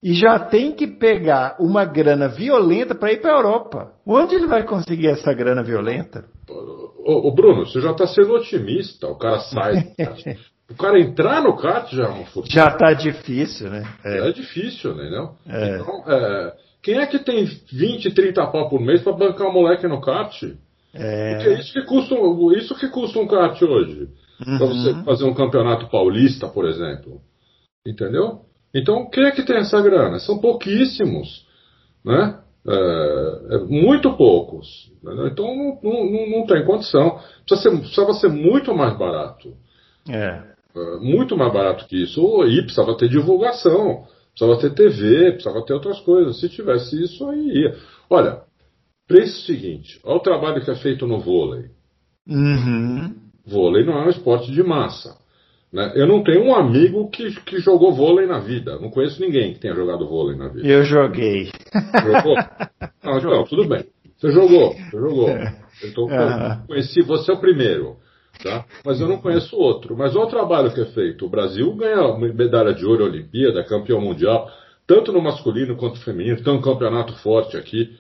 e já tem que pegar uma grana violenta para ir para a Europa. Onde ele vai conseguir essa grana violenta? Ô, ô Bruno, você já está sendo otimista. O cara sai. o cara entrar no kart já é uma fortuna. Já está difícil, né? É, é difícil, né? Não? É. Então, é, quem é que tem 20, 30 pau por mês para bancar um moleque no kart? É. Porque é isso que custa, isso que custa um kart hoje. Uhum. Para você fazer um campeonato paulista, por exemplo. Entendeu? Então, quem é que tem essa grana? São pouquíssimos, né? É, é muito poucos. Né? Então, não, não, não, tem condição. Precisa ser, precisava ser muito mais barato. É. é. Muito mais barato que isso. E precisava ter divulgação, precisava ter TV, precisava ter outras coisas. Se tivesse isso, aí ia. Olha, pense o seguinte: olha o trabalho que é feito no vôlei. Uhum. Vôlei não é um esporte de massa. Né? Eu não tenho um amigo que, que jogou vôlei na vida. Não conheço ninguém que tenha jogado vôlei na vida. Eu joguei. Jogou? Não, então, tudo bem. Você jogou, você jogou. Então, uhum. conheci, você é o primeiro. Tá? Mas eu não conheço outro. Mas olha o trabalho que é feito. O Brasil ganha medalha de ouro Olimpíada, campeão mundial, tanto no masculino quanto no feminino, tem um campeonato forte aqui.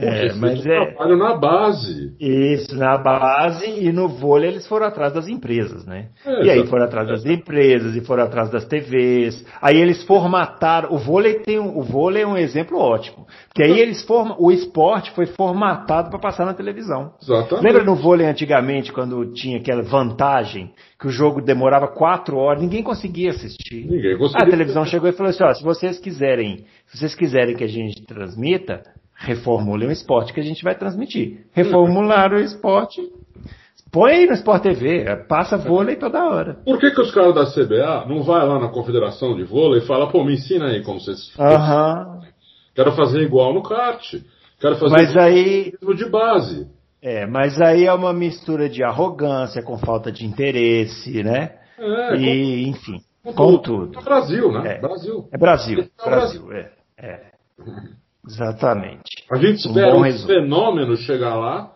É, mas é trabalho na base. Isso, na base e no vôlei eles foram atrás das empresas, né? É, e aí foram atrás das empresas e foram atrás das TVs. Aí eles formataram. O vôlei tem um, o vôlei é um exemplo ótimo, porque aí eles formam o esporte foi formatado para passar na televisão. Exatamente. Lembra no vôlei antigamente quando tinha aquela vantagem que o jogo demorava quatro horas, ninguém conseguia assistir. Ninguém conseguia. A televisão chegou e falou assim: ó, se vocês quiserem, se vocês quiserem que a gente transmita Reformule um esporte que a gente vai transmitir. Reformular o esporte. Põe aí no Sport TV, passa vôlei toda hora. Por que, que os caras da CBA não vai lá na confederação de vôlei e fala, pô, me ensina aí como vocês. Uhum. Quero fazer igual no kart. Quero fazer mas aí de base. É, mas aí é uma mistura de arrogância com falta de interesse, né? É, e, com, enfim, com, com tudo. É Brasil, né? É, Brasil. É Brasil. É Brasil, Brasil. É, é. Exatamente. A gente espera um, um fenômeno chegar lá,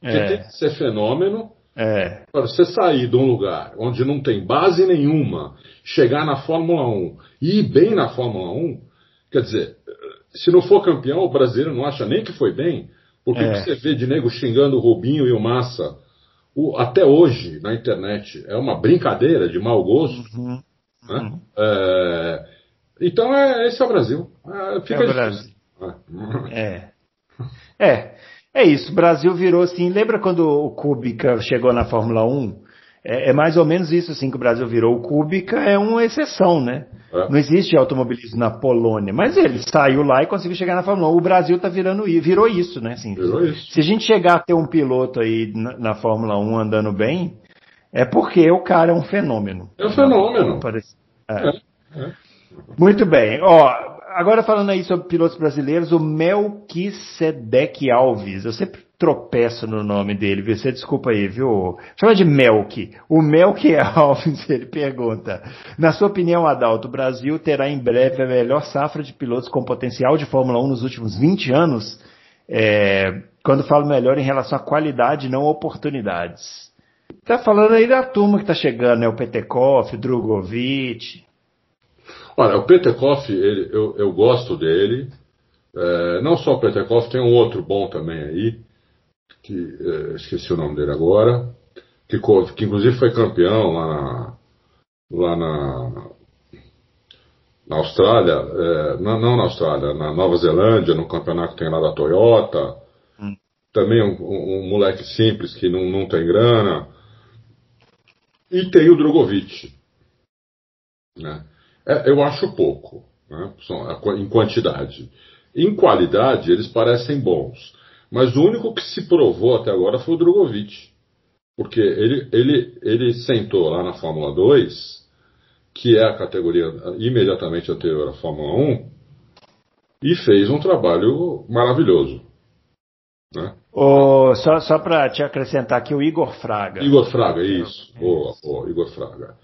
que é. tem que ser fenômeno, É. Agora, você sair de um lugar onde não tem base nenhuma, chegar na Fórmula 1 e ir bem na Fórmula 1, quer dizer, se não for campeão, o brasileiro não acha nem que foi bem, porque É. você vê de nego xingando o Rubinho e o Massa o- até hoje na internet é uma brincadeira de mau gosto. Uhum. né? É, então é, esse é o Brasil. É, fica É o. Brasil. É. É. É. Isso. O Brasil virou assim. Lembra quando o Kubica chegou na Fórmula 1? É, é mais ou menos isso assim que o Brasil virou. O Kubica é uma exceção, né? É. Não existe automobilismo na Polônia, mas ele saiu lá e conseguiu chegar na Fórmula 1. O Brasil tá virando virou isso, né? Assim, Virou isso. Se a gente chegar a ter um piloto aí na, na Fórmula 1 andando bem, é porque o cara é um fenômeno. É um fenômeno. Parece- é. É, é. Muito bem. Ó, agora falando aí sobre pilotos brasileiros, o Melquisedec Alves. Eu sempre tropeço no nome dele? Você desculpa aí, viu? Chama de Melk. O Melk Alves, ele pergunta. Na sua opinião, Adalto, o Brasil terá em breve a melhor safra de pilotos com potencial de Fórmula 1 nos últimos 20 anos? É, quando falo melhor em relação à qualidade, não oportunidades. Tá falando aí da turma que tá chegando, né? O Petekoff, Drogovic. Olha, o Petekoff, ele- eu, eu gosto dele. É, não só o Petekoff, tem um outro bom também aí, que é, esqueci o nome dele agora, que, que inclusive foi campeão lá na, lá na, na Austrália, é, não, não na Austrália, na Nova Zelândia, no campeonato que tem lá da Toyota. Hum. Também um, um- um moleque simples que não, não tem grana. E tem o Drogovic. Né? É, eu acho pouco, né? Qua- em quantidade. Em qualidade, eles parecem bons. Mas o único que se provou até agora foi o Drogovic. Porque ele, ele, ele sentou lá na Fórmula 2, que é a categoria imediatamente anterior à Fórmula 1, e fez um trabalho maravilhoso. Né? Ô, só só para te acrescentar aqui, o Igor Fraga. Igor Fraga, isso. Boa, boa, Igor Fraga.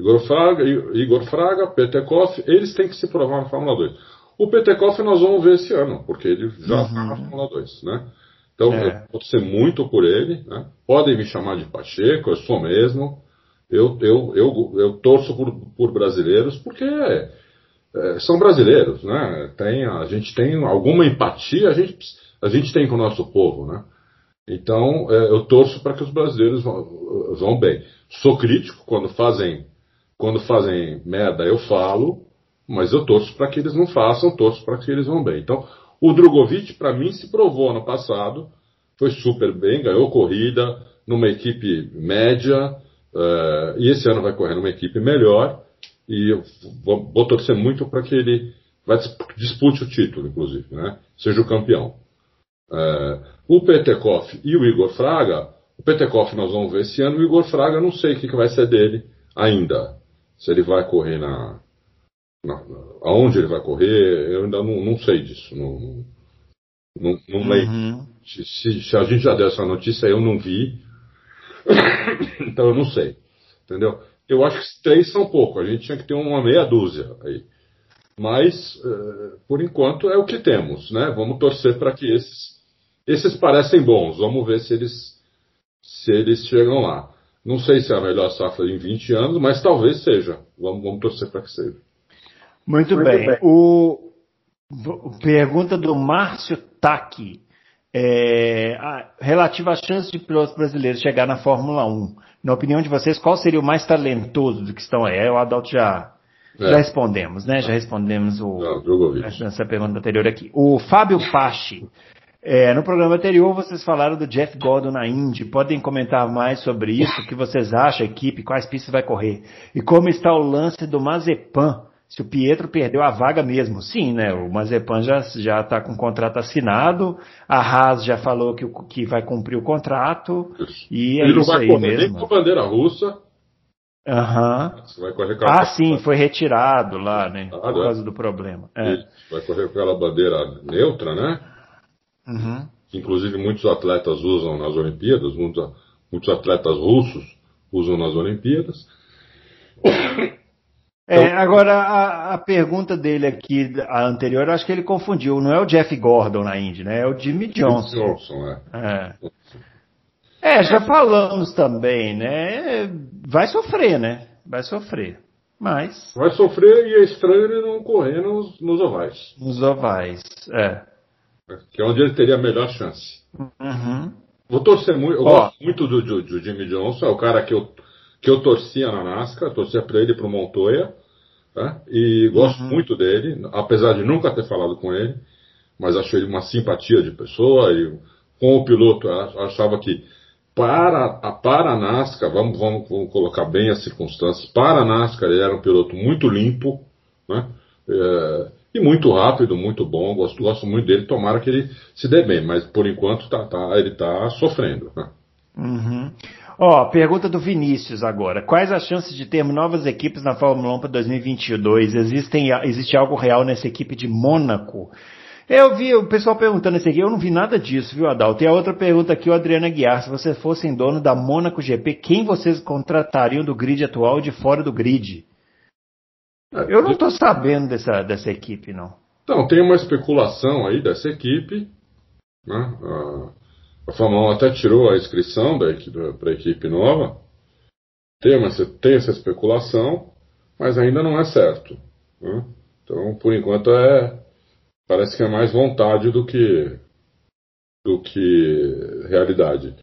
Igor Fraga, Igor Fraga, Petekoff, eles têm que se provar na Fórmula 2. O Petekoff nós vamos ver esse ano, porque ele já está na Fórmula 2, né? Então, É. eu vou ser muito por ele, né? Podem me chamar de Pacheco, eu sou mesmo. Eu, eu, eu, eu torço por, por brasileiros, porque é, são brasileiros, né? Tem, a gente tem alguma empatia, a gente, a gente tem com o nosso povo, né? Então, é, eu torço para que os brasileiros vão, vão bem. Sou crítico quando fazem, quando fazem merda, eu falo, mas eu torço para que eles não façam, torço para que eles vão bem. Então, o Drogovic, para mim, se provou ano passado, foi super bem, ganhou corrida numa equipe média, é, e esse ano vai correr numa equipe melhor, e eu vou, vou torcer muito para que ele vai dis- dispute o título, inclusive, né? seja o campeão. É, o Petekoff e o Igor Fraga, o Petekoff nós vamos ver esse ano, o Igor Fraga não sei o que, que vai ser dele ainda. Se ele vai correr na, na- aonde ele vai correr, eu ainda não, não sei disso. Não, não, não leio. Uhum. Se, se- se a gente já deu essa notícia, eu não vi. então eu não sei. Entendeu? Eu acho que três são pouco. A gente tinha que ter uma meia dúzia aí. Mas, eh, por enquanto, é o que temos, né? Vamos torcer para que esses, esses parecem bons. Vamos ver se eles, se eles chegam lá. Não sei se é a melhor safra em 20 anos, mas talvez seja. Vamos, vamos torcer para que seja. Muito, bem. O, o- pergunta do Márcio Taki. É, a- relativa às chances de pilotos brasileiros chegar na Fórmula 1. Na opinião de vocês, qual seria o mais talentoso do que estão aí? O Adalto já, É. já respondemos, né? Já respondemos o, Não, essa pergunta anterior aqui. O Fábio Pache. É, no programa anterior vocês falaram do Jeff Gordon na Indy. Podem comentar mais sobre isso? O que vocês acham, equipe, quais pistas vai correr? E como está o lance do Mazepan? Se o Pietro perdeu a vaga mesmo. Sim, né? O Mazepan já já está com o contrato assinado. A Haas já falou que, que vai cumprir o contrato. E é ele não vai correr nem mesmo. com a bandeira russa. Aham. A Ah, sim, foi retirado lá, né? Por Ah, né? causa do problema. É. Vai correr com aquela bandeira neutra, né? Uhum. que inclusive muitos atletas usam nas Olimpíadas, muitos, muitos atletas russos usam nas Olimpíadas. É, agora a, a pergunta dele aqui, a anterior, acho que ele confundiu. Não é o Jeff Gordon na Indy, né? É o Jimmy Johnson. Johnson, é. É. É, já falamos também, né? Vai sofrer, né? Vai sofrer. Mas. Vai sofrer e é estranho ele não correr nos, nos ovais. Nos ovais, é. Que é onde ele teria a melhor chance. Uhum. Vou torcer muito. Eu gosto muito do, do, do, Jimmy Johnson, é o cara que eu, que eu torcia na NASCAR, torcia para ele e para o Montoya. Né? E gosto uhum. muito dele, apesar de nunca ter falado com ele, mas acho ele uma simpatia de pessoa. E com o piloto, achava que para a, para a NASCAR, vamos, vamos, vamos, colocar bem as circunstâncias, para a NASCAR ele era um piloto muito limpo, né? É, e muito rápido, muito bom, gosto, gosto muito dele, tomara que ele se dê bem, mas por enquanto tá, tá, ele está sofrendo. Né? Uhum. Ó, pergunta do Vinícius agora. Quais as chances de termos novas equipes na Fórmula 1 para 2022? Existem, existe algo real nessa equipe de Mônaco? Eu vi o pessoal perguntando esse aqui, eu não vi nada disso, viu, Adalto? E a outra pergunta aqui, o Adriano Aguiar, se vocês fossem dono da Mônaco GP, quem vocês contratariam do grid atual de fora do grid? Eu não estou sabendo dessa, dessa equipe, não. Então, tem uma especulação aí dessa equipe. Né? A, a 1 até tirou a inscrição para a equipe nova. Tem, uma, tem essa especulação, mas ainda não é certo. Né? Então, por enquanto, é parece que é mais vontade do que do que realidade.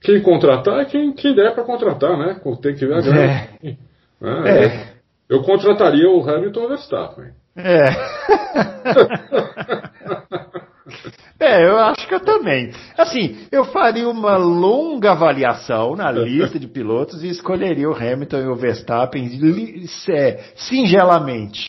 Quem contratar é quem, quem der para contratar, né? Tem que ver a grana. É. É. é. Eu contrataria o Hamilton Verstappen. É. É, eu acho que eu também. Assim, eu faria uma longa avaliação na lista de pilotos e escolheria o Hamilton e o Verstappen é, singelamente.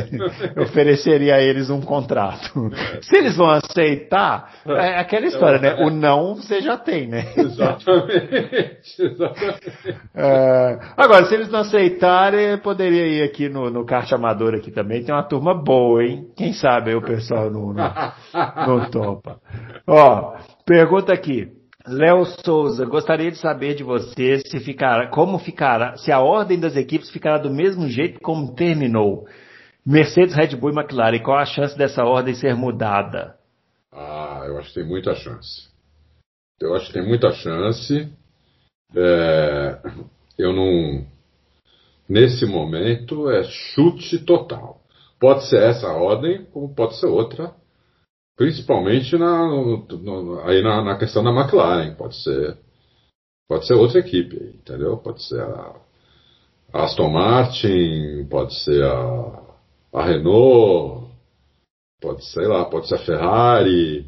ofereceria a eles um contrato. Se eles vão aceitar, é aquela história, né? O não você já tem, né? Exatamente. Exatamente. É, agora, se eles não aceitarem, poderia ir aqui no, no kart amador aqui também. Tem uma turma boa, hein? Quem sabe aí o pessoal não, não, não toma. Ó, pergunta aqui. Léo Souza, gostaria de saber de você se ficará, como ficará, se a ordem das equipes ficará do mesmo jeito como terminou. Mercedes, Red Bull e McLaren, qual a chance dessa ordem ser mudada? Ah, eu acho que tem muita chance. Eu acho que tem muita chance. É, eu não. Nesse momento é chute total. Pode ser essa ordem, como pode ser outra Principalmente na, no, aí na, na, questão da McLaren, pode ser. Pode ser outra equipe, entendeu? Pode ser a, Aston Martin, pode ser a, a Renault, pode sei lá, pode ser a Ferrari.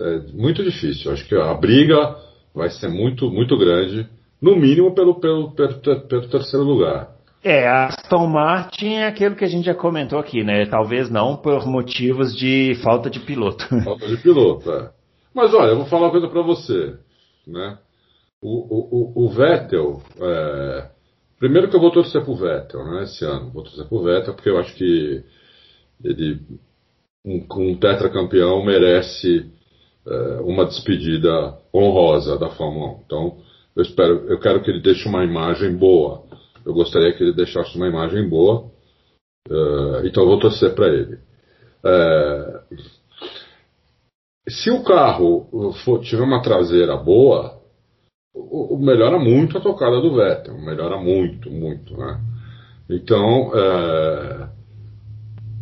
É muito difícil. Acho que a briga vai ser muito, muito grande, no mínimo pelo, pelo, pelo, pelo terceiro lugar. É, Aston Martin é aquilo que a gente já comentou aqui, né? Talvez não por motivos de falta de piloto. Falta de piloto, é. Mas olha, eu vou falar uma coisa para você, né? O, o, o Vettel, é... primeiro que eu vou torcer pro Vettel, né? Esse ano, vou torcer pro Vettel porque eu acho que ele, um, um tetracampeão, merece é, uma despedida honrosa da Fórmula 1. Então, eu espero, eu quero que ele deixe uma imagem boa eu gostaria que ele deixasse uma imagem boa, uh, então vou torcer para ele. Uh, se o carro for, tiver uma traseira boa, o, o, melhora muito a tocada do Vettel, melhora muito, muito, né? Então, uh,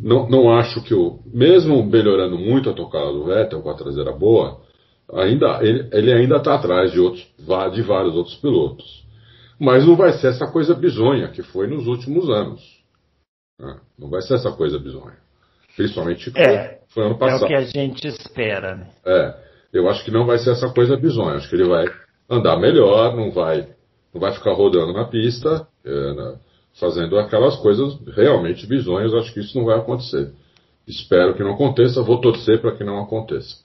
não, não acho que o. Mesmo melhorando muito a tocada do Vettel com a traseira boa, ainda, ele, ele ainda está atrás de, outros, de vários outros pilotos. Mas não vai ser essa coisa bizonha que foi nos últimos anos. Né? Não vai ser essa coisa bizonha. Principalmente é, foi ano passado. É o que a gente espera. Né? É, eu acho que não vai ser essa coisa bizonha. Acho que ele vai andar melhor, não vai, não vai ficar rodando na pista, é, fazendo aquelas coisas realmente bizonhas. Acho que isso não vai acontecer. Espero que não aconteça, vou torcer para que não aconteça.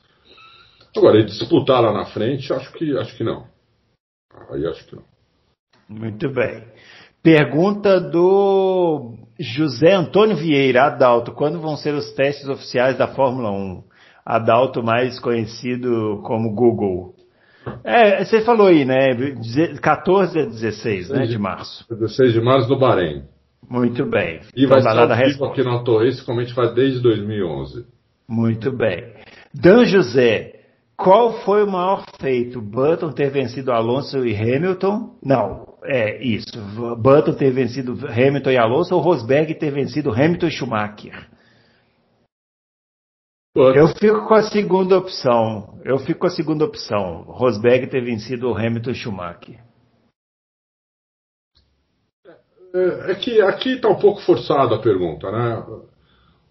Agora, ele disputar lá na frente, acho que, acho que não. Aí acho que não. Muito bem. Pergunta do José Antônio Vieira, Adalto. Quando vão ser os testes oficiais da Fórmula 1? Adalto, mais conhecido como Google. É, você falou aí, né? 14 a 16 né, de março. 16 de março do Bahrein. Muito bem. E vai então, estar vivo aqui na Torre, como a gente faz desde 2011. Muito bem. Dan José, Qual foi o maior feito? Button ter vencido Alonso e Hamilton? Não, é isso. Button ter vencido Hamilton e Alonso ou Rosberg ter vencido Hamilton e Schumacher? Eu fico com a segunda opção. Eu fico com a segunda opção. Rosberg ter vencido Hamilton Schumacher. É, é que aqui está um pouco forçada a pergunta, né?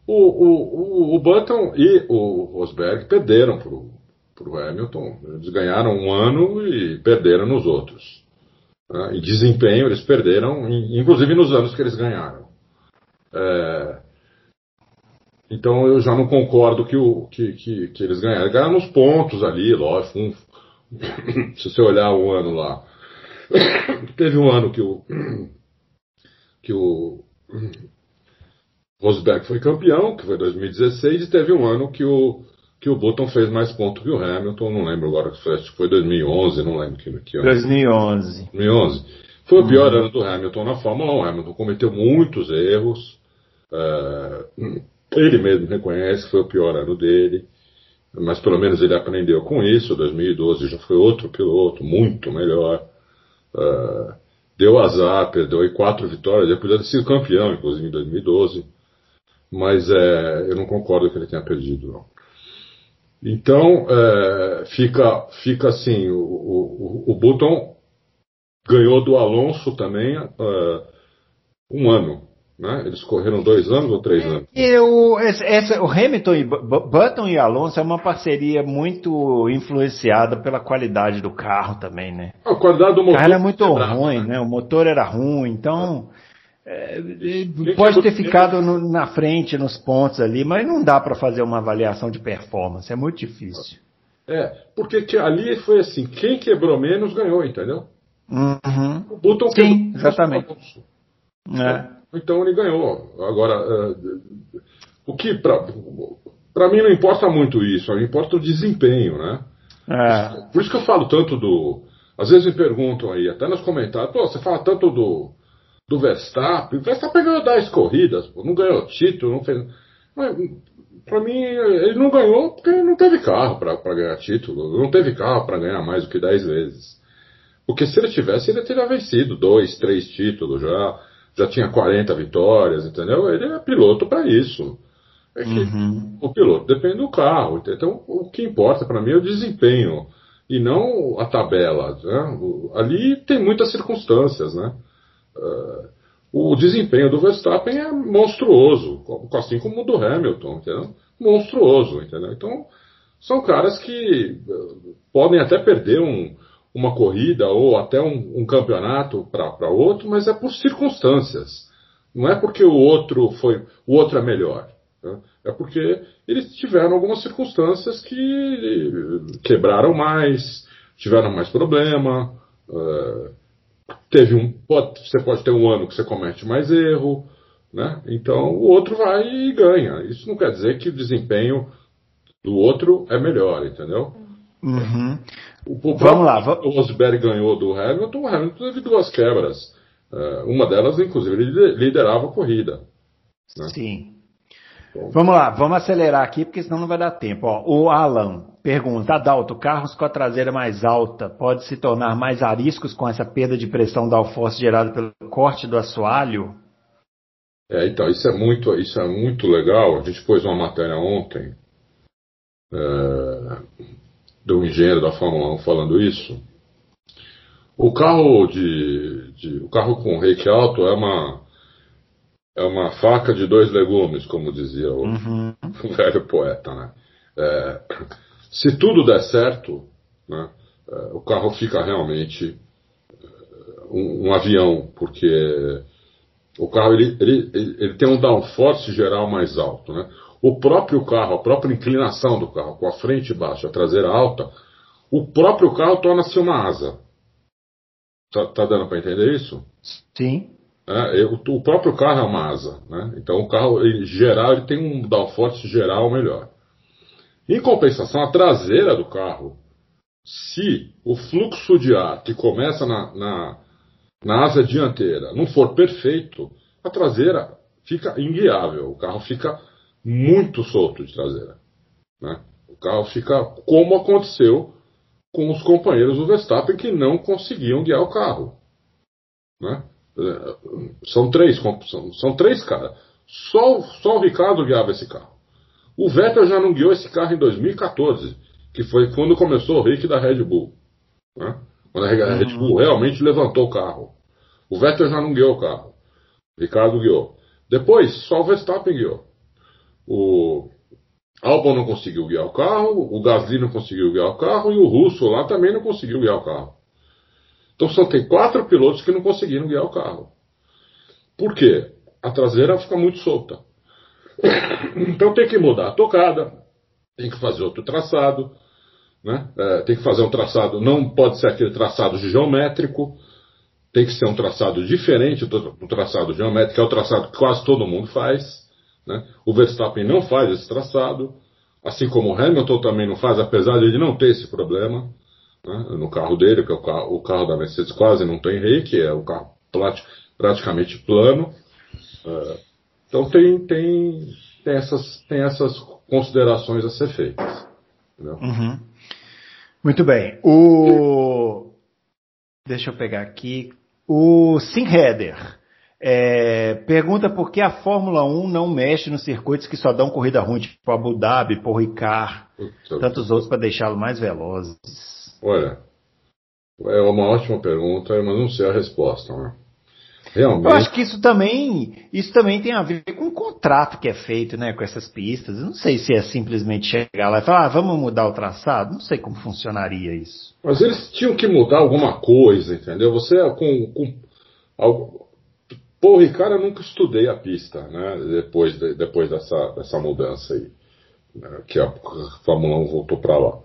O, o, o, o Button e o Rosberg perderam para o Hamilton. Eles ganharam um ano e perderam nos outros. Né? Em desempenho, eles perderam, inclusive nos anos que eles ganharam. É, então eu já não concordo que, o, que, que, que eles ganharam. Ganharam nos pontos ali, lógico. Um, se você olhar o ano lá. Teve um ano que o. que o. Rosberg foi campeão, que foi 2016, e teve um ano que o, que o Button fez mais pontos que o Hamilton, não lembro agora, que foi 2011, não lembro que, que ano. 2011. 2011. Foi o pior uhum. ano do Hamilton na Fórmula 1. O Hamilton cometeu muitos erros. Uh, ele mesmo reconhece que foi o pior ano dele, mas pelo menos ele aprendeu com isso. 2012 já foi outro piloto, muito melhor. Uh, deu azar, perdeu aí quatro vitórias. Ele podia ter sido campeão, inclusive, em 2012. Mas é, eu não concordo que ele tenha perdido, não. Então, é, fica, fica assim: o, o, o Button ganhou do Alonso também uh, um ano. Né? Eles correram dois anos ou três anos? E o, essa, o Hamilton e Button e Alonso é uma parceria muito influenciada pela qualidade do carro também, né? A qualidade do motor. O carro era muito ruim, né? né? O motor era ruim, então. É, pode ter ficado no, na frente nos pontos ali, mas não dá para fazer uma avaliação de performance, é muito difícil. É, porque ali foi assim, quem quebrou menos ganhou, entendeu? Uhum. O Button Sim, exatamente. É. Então ele ganhou. Agora, uh, o que para mim não importa muito isso, importa o desempenho, né? É. Por isso que eu falo tanto do. Às vezes me perguntam aí, até nos comentários, pô, você fala tanto do, do Verstappen. O Verstappen ganhou 10 corridas, pô, não ganhou título, não fez. Mas, pra mim, ele não ganhou porque não teve carro para ganhar título, não teve carro para ganhar mais do que 10 vezes. Porque se ele tivesse, ele teria vencido dois, três títulos já já tinha 40 vitórias, entendeu? Ele é piloto para isso. É uhum. o piloto depende do carro. Então, o que importa para mim é o desempenho e não a tabela. Né? Ali tem muitas circunstâncias, né? Uh, o desempenho do Verstappen é monstruoso, assim como o do Hamilton, entendeu? Monstruoso, entendeu? Então, são caras que uh, podem até perder um, uma corrida ou até um, um campeonato para outro, mas é por circunstâncias. Não é porque o outro foi o outro é melhor. Né? É porque eles tiveram algumas circunstâncias que quebraram mais, tiveram mais problema. Uh, teve um, pode, você pode ter um ano que você comete mais erro, né? Então o outro vai e ganha. Isso não quer dizer que o desempenho do outro é melhor, entendeu? Uhum. O, Vamos lá. O Rosberg ganhou do Hamilton, o Hamilton teve duas quebras. Uh, uma delas, inclusive, ele liderava a corrida. Né? Sim. Vamos lá, vamos acelerar aqui, porque senão não vai dar tempo. Ó, o Alan pergunta, Adalto, carros com a traseira mais alta pode se tornar mais ariscos com essa perda de pressão da alforce gerada pelo corte do assoalho? É, então, isso é muito, isso é muito legal. A gente pôs uma matéria ontem. É, do engenheiro da Fórmula 1 falando isso. O carro de, de o carro com reiki alto é uma é uma faca de dois legumes, como dizia o, uhum. velho poeta, né? É, se tudo der certo, né, é, o carro fica realmente é, um, um, avião, porque o carro ele, ele, ele tem um downforce geral mais alto, né? o próprio carro, a própria inclinação do carro, com a frente baixa, a traseira alta, o próprio carro torna-se uma asa. Tá, tá dando para entender isso? Sim. O, o, próprio carro é uma asa, né? Então o carro em geral ele tem um downforce geral melhor. Em compensação, a traseira do carro, se o fluxo de ar que começa na, na, na asa dianteira não for perfeito, a traseira fica inguiável, o carro fica muito solto de traseira. Né? O carro fica como aconteceu com os companheiros do Verstappen que não conseguiam guiar o carro. Né? São três, são, são três caras. Só, só o Ricardo guiava esse carro. O Vettel já não guiou esse carro em 2014, que foi quando começou o Rick da Red Bull. Né? Quando a Red uhum. Bull realmente levantou o carro. O Vettel já não guiou o carro. O Ricardo guiou. Depois, só o Verstappen guiou. O Albon não conseguiu guiar o carro, o Gasly não conseguiu guiar o carro e o Russo lá também não conseguiu guiar o carro. Então só tem quatro pilotos que não conseguiram guiar o carro. Por quê? A traseira fica muito solta. Então tem que mudar a tocada, tem que fazer outro traçado, né? É, tem que fazer um traçado, não pode ser aquele traçado geométrico, tem que ser um traçado diferente do, do traçado geométrico, que é o traçado que quase todo mundo faz. Né? O Verstappen não faz esse traçado, assim como o Hamilton também não faz, apesar de ele não ter esse problema né, no carro dele, que é o carro, o carro, da Mercedes quase não tem reiki, é o carro praticamente plano. Uh, então tem, tem, tem, essas, tem essas considerações a ser feitas. Uhum. Muito bem. O... Deixa eu pegar aqui. O Sim Header. É, pergunta por que a Fórmula 1 não mexe nos circuitos que só dão corrida ruim, tipo Abu Dhabi, Paul Ricard, tantos outros para deixá-lo mais velozes. Olha, é uma ótima pergunta, mas não sei a resposta. Né? Realmente. Eu acho que isso também, isso também tem a ver com o contrato que é feito, né, com essas pistas. Eu não sei se é simplesmente chegar lá e falar, ah, vamos mudar o traçado. Não sei como funcionaria isso. Mas eles tinham que mudar alguma coisa, entendeu? Você com, com algo, Pô, cara, eu nunca estudei a pista, né? Depois, de, depois dessa, dessa mudança aí. Né? Que a Fórmula 1 voltou para lá.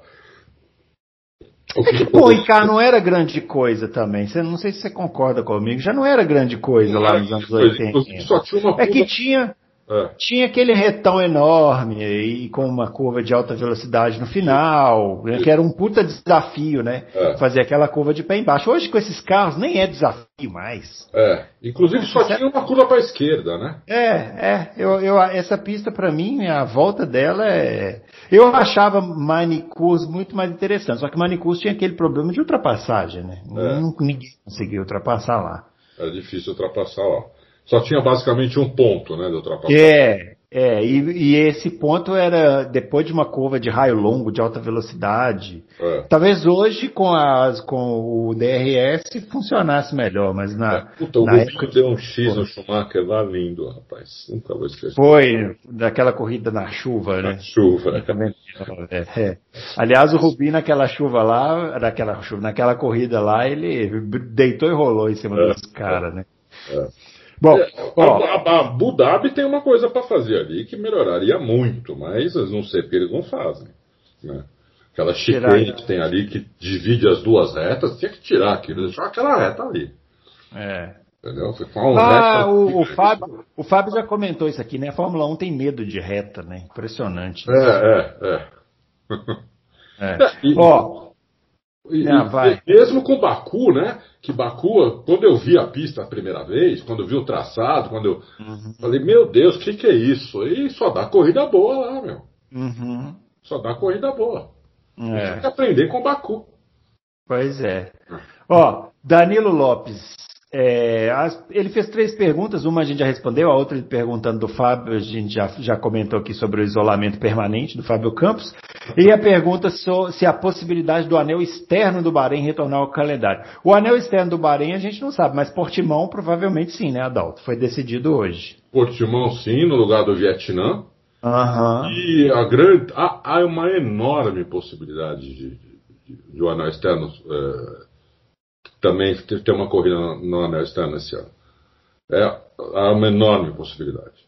É que, Ricardo não era grande coisa também. Você, não sei se você concorda comigo. Já não era grande coisa não lá nos anos 80. Só tinha uma é que tinha, é. Tinha aquele retão enorme e com uma curva de alta velocidade no final, né, que era um puta desafio, né? É. Fazer aquela curva de pé embaixo. Hoje com esses carros nem é desafio mais. É, inclusive só tinha uma curva para a esquerda, né? É, é. Eu, eu, essa pista para mim, a volta dela é. Eu achava Manicus muito mais interessante, só que Manicus tinha aquele problema de ultrapassagem, né? É. Ninguém conseguia ultrapassar lá. É difícil ultrapassar lá só tinha basicamente um ponto, né, de ultrapassagem. É, é, e, e, esse ponto era depois de uma curva de raio longo, de alta velocidade. É. Talvez hoje com, as, com o DRS funcionasse melhor, mas na. É. Puta, na o época... deu um X no Schumacher lá lindo, rapaz. Nunca vou esquecer. Foi, daquela corrida na chuva, né? Na chuva. É, é. Aliás, o Rubinho naquela chuva lá, naquela chuva, naquela corrida lá, ele deitou e rolou em cima é. dos caras, né? É. Bom, é, a, a, Abu Dhabi tem uma coisa para fazer ali que melhoraria muito, mas não sei porque eles não fazem. Né? Aquela chicane que tem ali que divide as duas retas, tinha que tirar aquilo, deixar aquela reta ali. É. Entendeu? Ah, o, o, Fábio, o Fábio já comentou isso aqui, né? A Fórmula 1 tem medo de reta, né? Impressionante. É, é, é. é. E, Ó, e, e, mesmo com Baku, né? Que Baku, quando eu vi a pista a primeira vez, quando eu vi o traçado, quando eu uhum. falei, meu Deus, o que, que é isso? E só dá corrida boa lá, meu. Uhum. Só dá corrida boa. É. Tem que aprender com Baku. Pois é. Ó, Danilo Lopes, é, as, ele fez três perguntas, uma a gente já respondeu, a outra ele perguntando do Fábio, a gente já, já comentou aqui sobre o isolamento permanente do Fábio Campos, e a pergunta so, se a possibilidade do anel externo do Bahrein retornar ao calendário. O anel externo do Bahrein a gente não sabe, mas Portimão provavelmente sim, né, Adalto? Foi decidido hoje. Portimão sim, no lugar do Vietnã. Uhum. E a grande, há, há uma enorme possibilidade de, de, de, anel externo. Uh, também ter uma corrida no anel externo esse ano. É, há uma enorme possibilidade.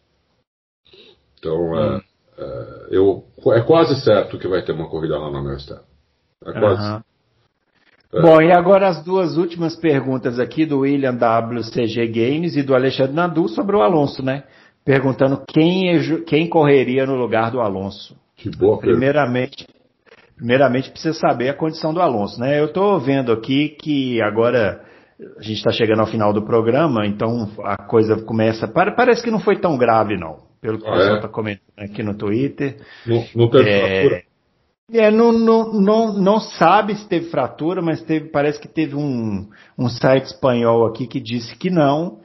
Então, é, hum. é, eu, é quase certo que vai ter uma corrida lá no anel externo. É quase. Uhum. É. Bom, e agora as duas últimas perguntas aqui do William WCG Games e do Alexandre Nadu sobre o Alonso, né? Perguntando quem, é quem correria no lugar do Alonso. Que boa Primeiramente, primeiramente precisa saber a condição do Alonso, né? Eu estou vendo aqui que agora a gente está chegando ao final do programa, então a coisa começa. Parece que não foi tão grave, não. Pelo que ah, o pessoal está é? comentando aqui no Twitter. Não, não teve é... fratura? É, não, não, não, não sabe se teve fratura, mas teve, parece que teve um, um site espanhol aqui que disse que não.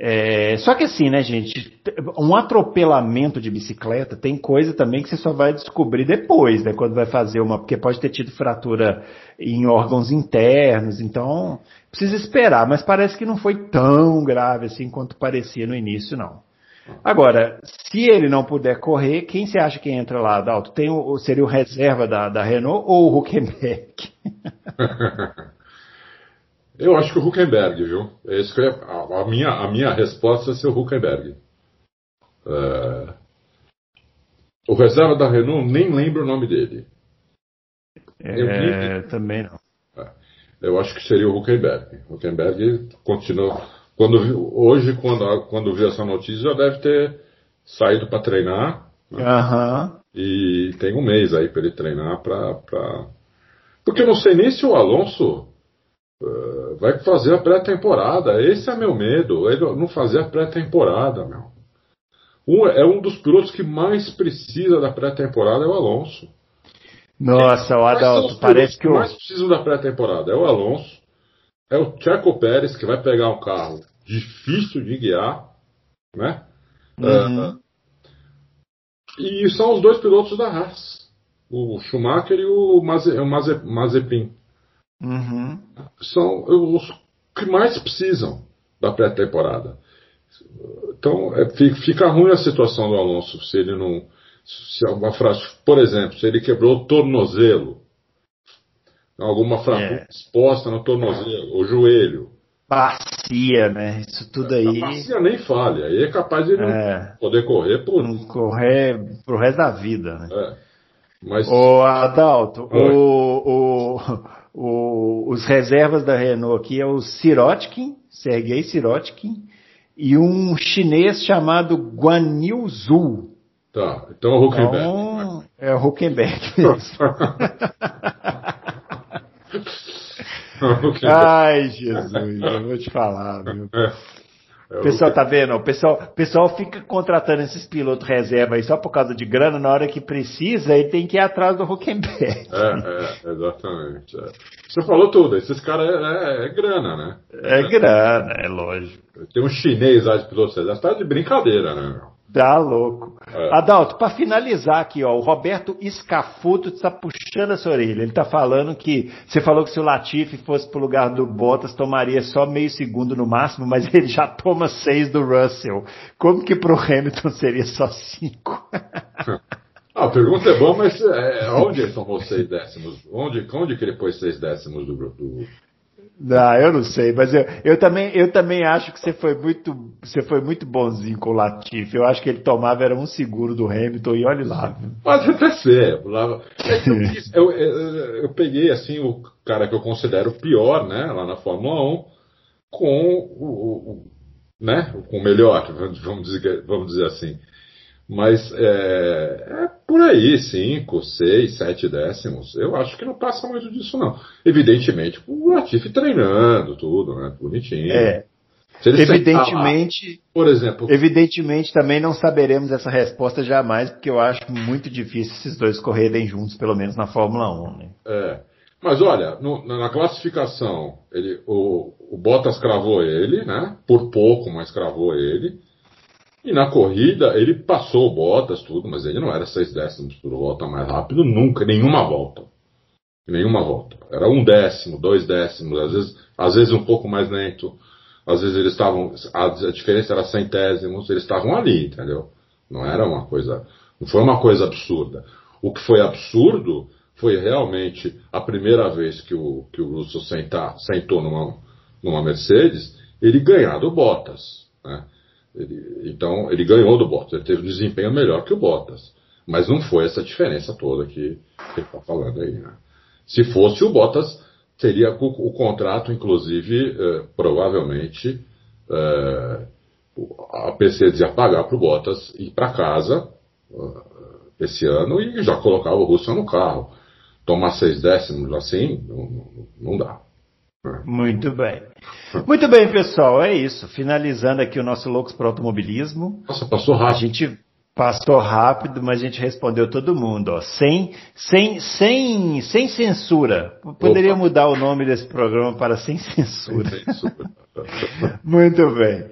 É, só que assim, né, gente, um atropelamento de bicicleta tem coisa também que você só vai descobrir depois, né, quando vai fazer uma, porque pode ter tido fratura em órgãos internos, então precisa esperar, mas parece que não foi tão grave assim quanto parecia no início, não. Agora, se ele não puder correr, quem você acha que entra lá, Adalto? Tem o, seria o reserva da, da Renault ou o Huckenberg? Eu acho que o Huckenberg, viu? Esse que a, a, minha, a minha resposta é ser o Huckenberg. É... O reserva da Renault, nem lembro o nome dele. É, eu também não. É. Eu acho que seria o Huckenberg. O Huckenberg continua. Quando, hoje, quando, quando viu essa notícia, já deve ter saído para treinar. Né? Uhum. E tem um mês aí para ele treinar para. Pra... Porque eu não sei nem se o Alonso vai fazer a pré-temporada. Esse é meu medo. Ele não fazer a pré-temporada, meu. Um, é um dos pilotos que mais precisa da pré-temporada é o Alonso. Nossa, o Adalto, parece que o. mais precisam da pré-temporada é o Alonso, é o Checo Pérez, que vai pegar um carro difícil de guiar, né? Uhum. Uh, e são os dois pilotos da Haas, o Schumacher e o, Maze, o Maze, Mazepin. Uhum. São os que mais precisam da pré-temporada. Então, é, fica ruim a situação do Alonso se ele não se alguma frase, por exemplo, se ele quebrou o tornozelo, alguma fratura é. exposta no tornozelo, o joelho. Bacia, né? Isso tudo aí. A bacia nem falha, aí é capaz de não é. poder correr por. Não correr pro resto da vida, né? É. Mas... Ô Adalto, o, o, o, os reservas da Renault aqui é o Sirotkin, Sergei Sirotkin, e um chinês chamado Guan Yu Zhu. Tá, então é o Huckenberg. Então, é o Huckenberg Ai, Jesus, eu vou te falar, viu? É. O pessoal tá vendo? O pessoal, pessoal fica contratando esses pilotos reserva aí só por causa de grana, na hora que precisa, ele tem que ir atrás do Huckenberg. É, é exatamente. É. Você falou tudo, esses caras é, é, é, grana, né? É grana, é lógico. Tem um chinês lá de piloto reserva, tá de brincadeira, né? Tá louco. É. Adalto, para finalizar aqui, ó, o Roberto Escafuto está puxando a sua orelha. Ele está falando que você falou que se o Latifi fosse pro lugar do Bottas, tomaria só meio segundo no máximo, mas ele já toma seis do Russell. Como que pro Hamilton seria só cinco? Ah, a pergunta é boa, mas é, onde ele tomou seis décimos? Onde, onde que ele pôs seis décimos do, do, não, eu não sei, mas eu, eu, também, eu também acho que você foi muito, você foi muito bonzinho com o Latifi. Eu acho que ele tomava era um seguro do Hamilton e olhe lá. Pode até ser. Eu, eu, eu, peguei assim o cara que eu considero pior, né, lá na Fórmula 1, com o, o né, com o melhor, vamos dizer, vamos dizer assim. Mas é, é, por aí, 5, 6, 7 décimos. Eu acho que não passa muito disso, não. Evidentemente, o Latifi treinando, tudo, né? Bonitinho. É. Evidentemente, lá, por exemplo. Evidentemente também não saberemos essa resposta jamais, porque eu acho muito difícil esses dois correrem juntos, pelo menos na Fórmula 1. Né? É. Mas olha, no, na classificação, ele, o, o Bottas cravou ele, né? Por pouco, mas cravou ele. E na corrida ele passou Bottas, tudo, mas ele não era seis décimos por volta mais rápido nunca, nenhuma volta. Nenhuma volta. Era um décimo, dois décimos, às vezes, às vezes um pouco mais lento. Às vezes eles estavam. A, diferença era centésimos, eles estavam ali, entendeu? Não era uma coisa. Não foi uma coisa absurda. O que foi absurdo foi realmente a primeira vez que o, que o Russell sentar, sentou numa, numa Mercedes, ele ganhar do Bottas. Né? Ele, então, ele ganhou do Bottas, ele teve um desempenho melhor que o Bottas. Mas não foi essa diferença toda que, ele está falando aí. Né? Se fosse o Bottas, teria o, o contrato, inclusive, eh, provavelmente, eh, a Mercedes ia pagar para o Bottas ir para casa uh, esse ano e já colocar o Russell no carro. Tomar seis décimos assim, não, não, não dá. Muito bem. Muito bem, pessoal, é isso. Finalizando aqui o nosso Loucos para Automobilismo. Nossa, passou rápido. A gente Passou rápido, mas a gente respondeu todo mundo, ó. Sem, sem, sem, sem censura. Poderia Opa. mudar o nome desse programa para Sem Censura. Sem censura. Muito bem.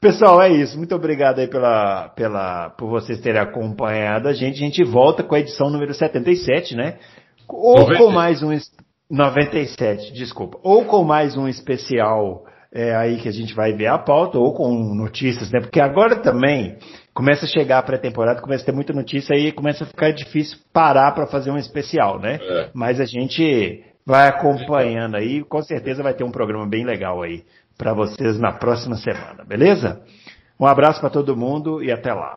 Pessoal, é isso. Muito obrigado aí pela, pela, por vocês terem acompanhado a gente. A gente volta com a edição número 77, né? Ou 90. com mais um. 97, desculpa. Ou com mais um especial é, aí que a gente vai ver a pauta, ou com notícias, né? Porque agora também começa a chegar a pré-temporada, começa a ter muita notícia e começa a ficar difícil parar para fazer um especial, né? É. Mas a gente vai acompanhando aí, com certeza vai ter um programa bem legal aí para vocês na próxima semana, beleza? Um abraço para todo mundo e até lá.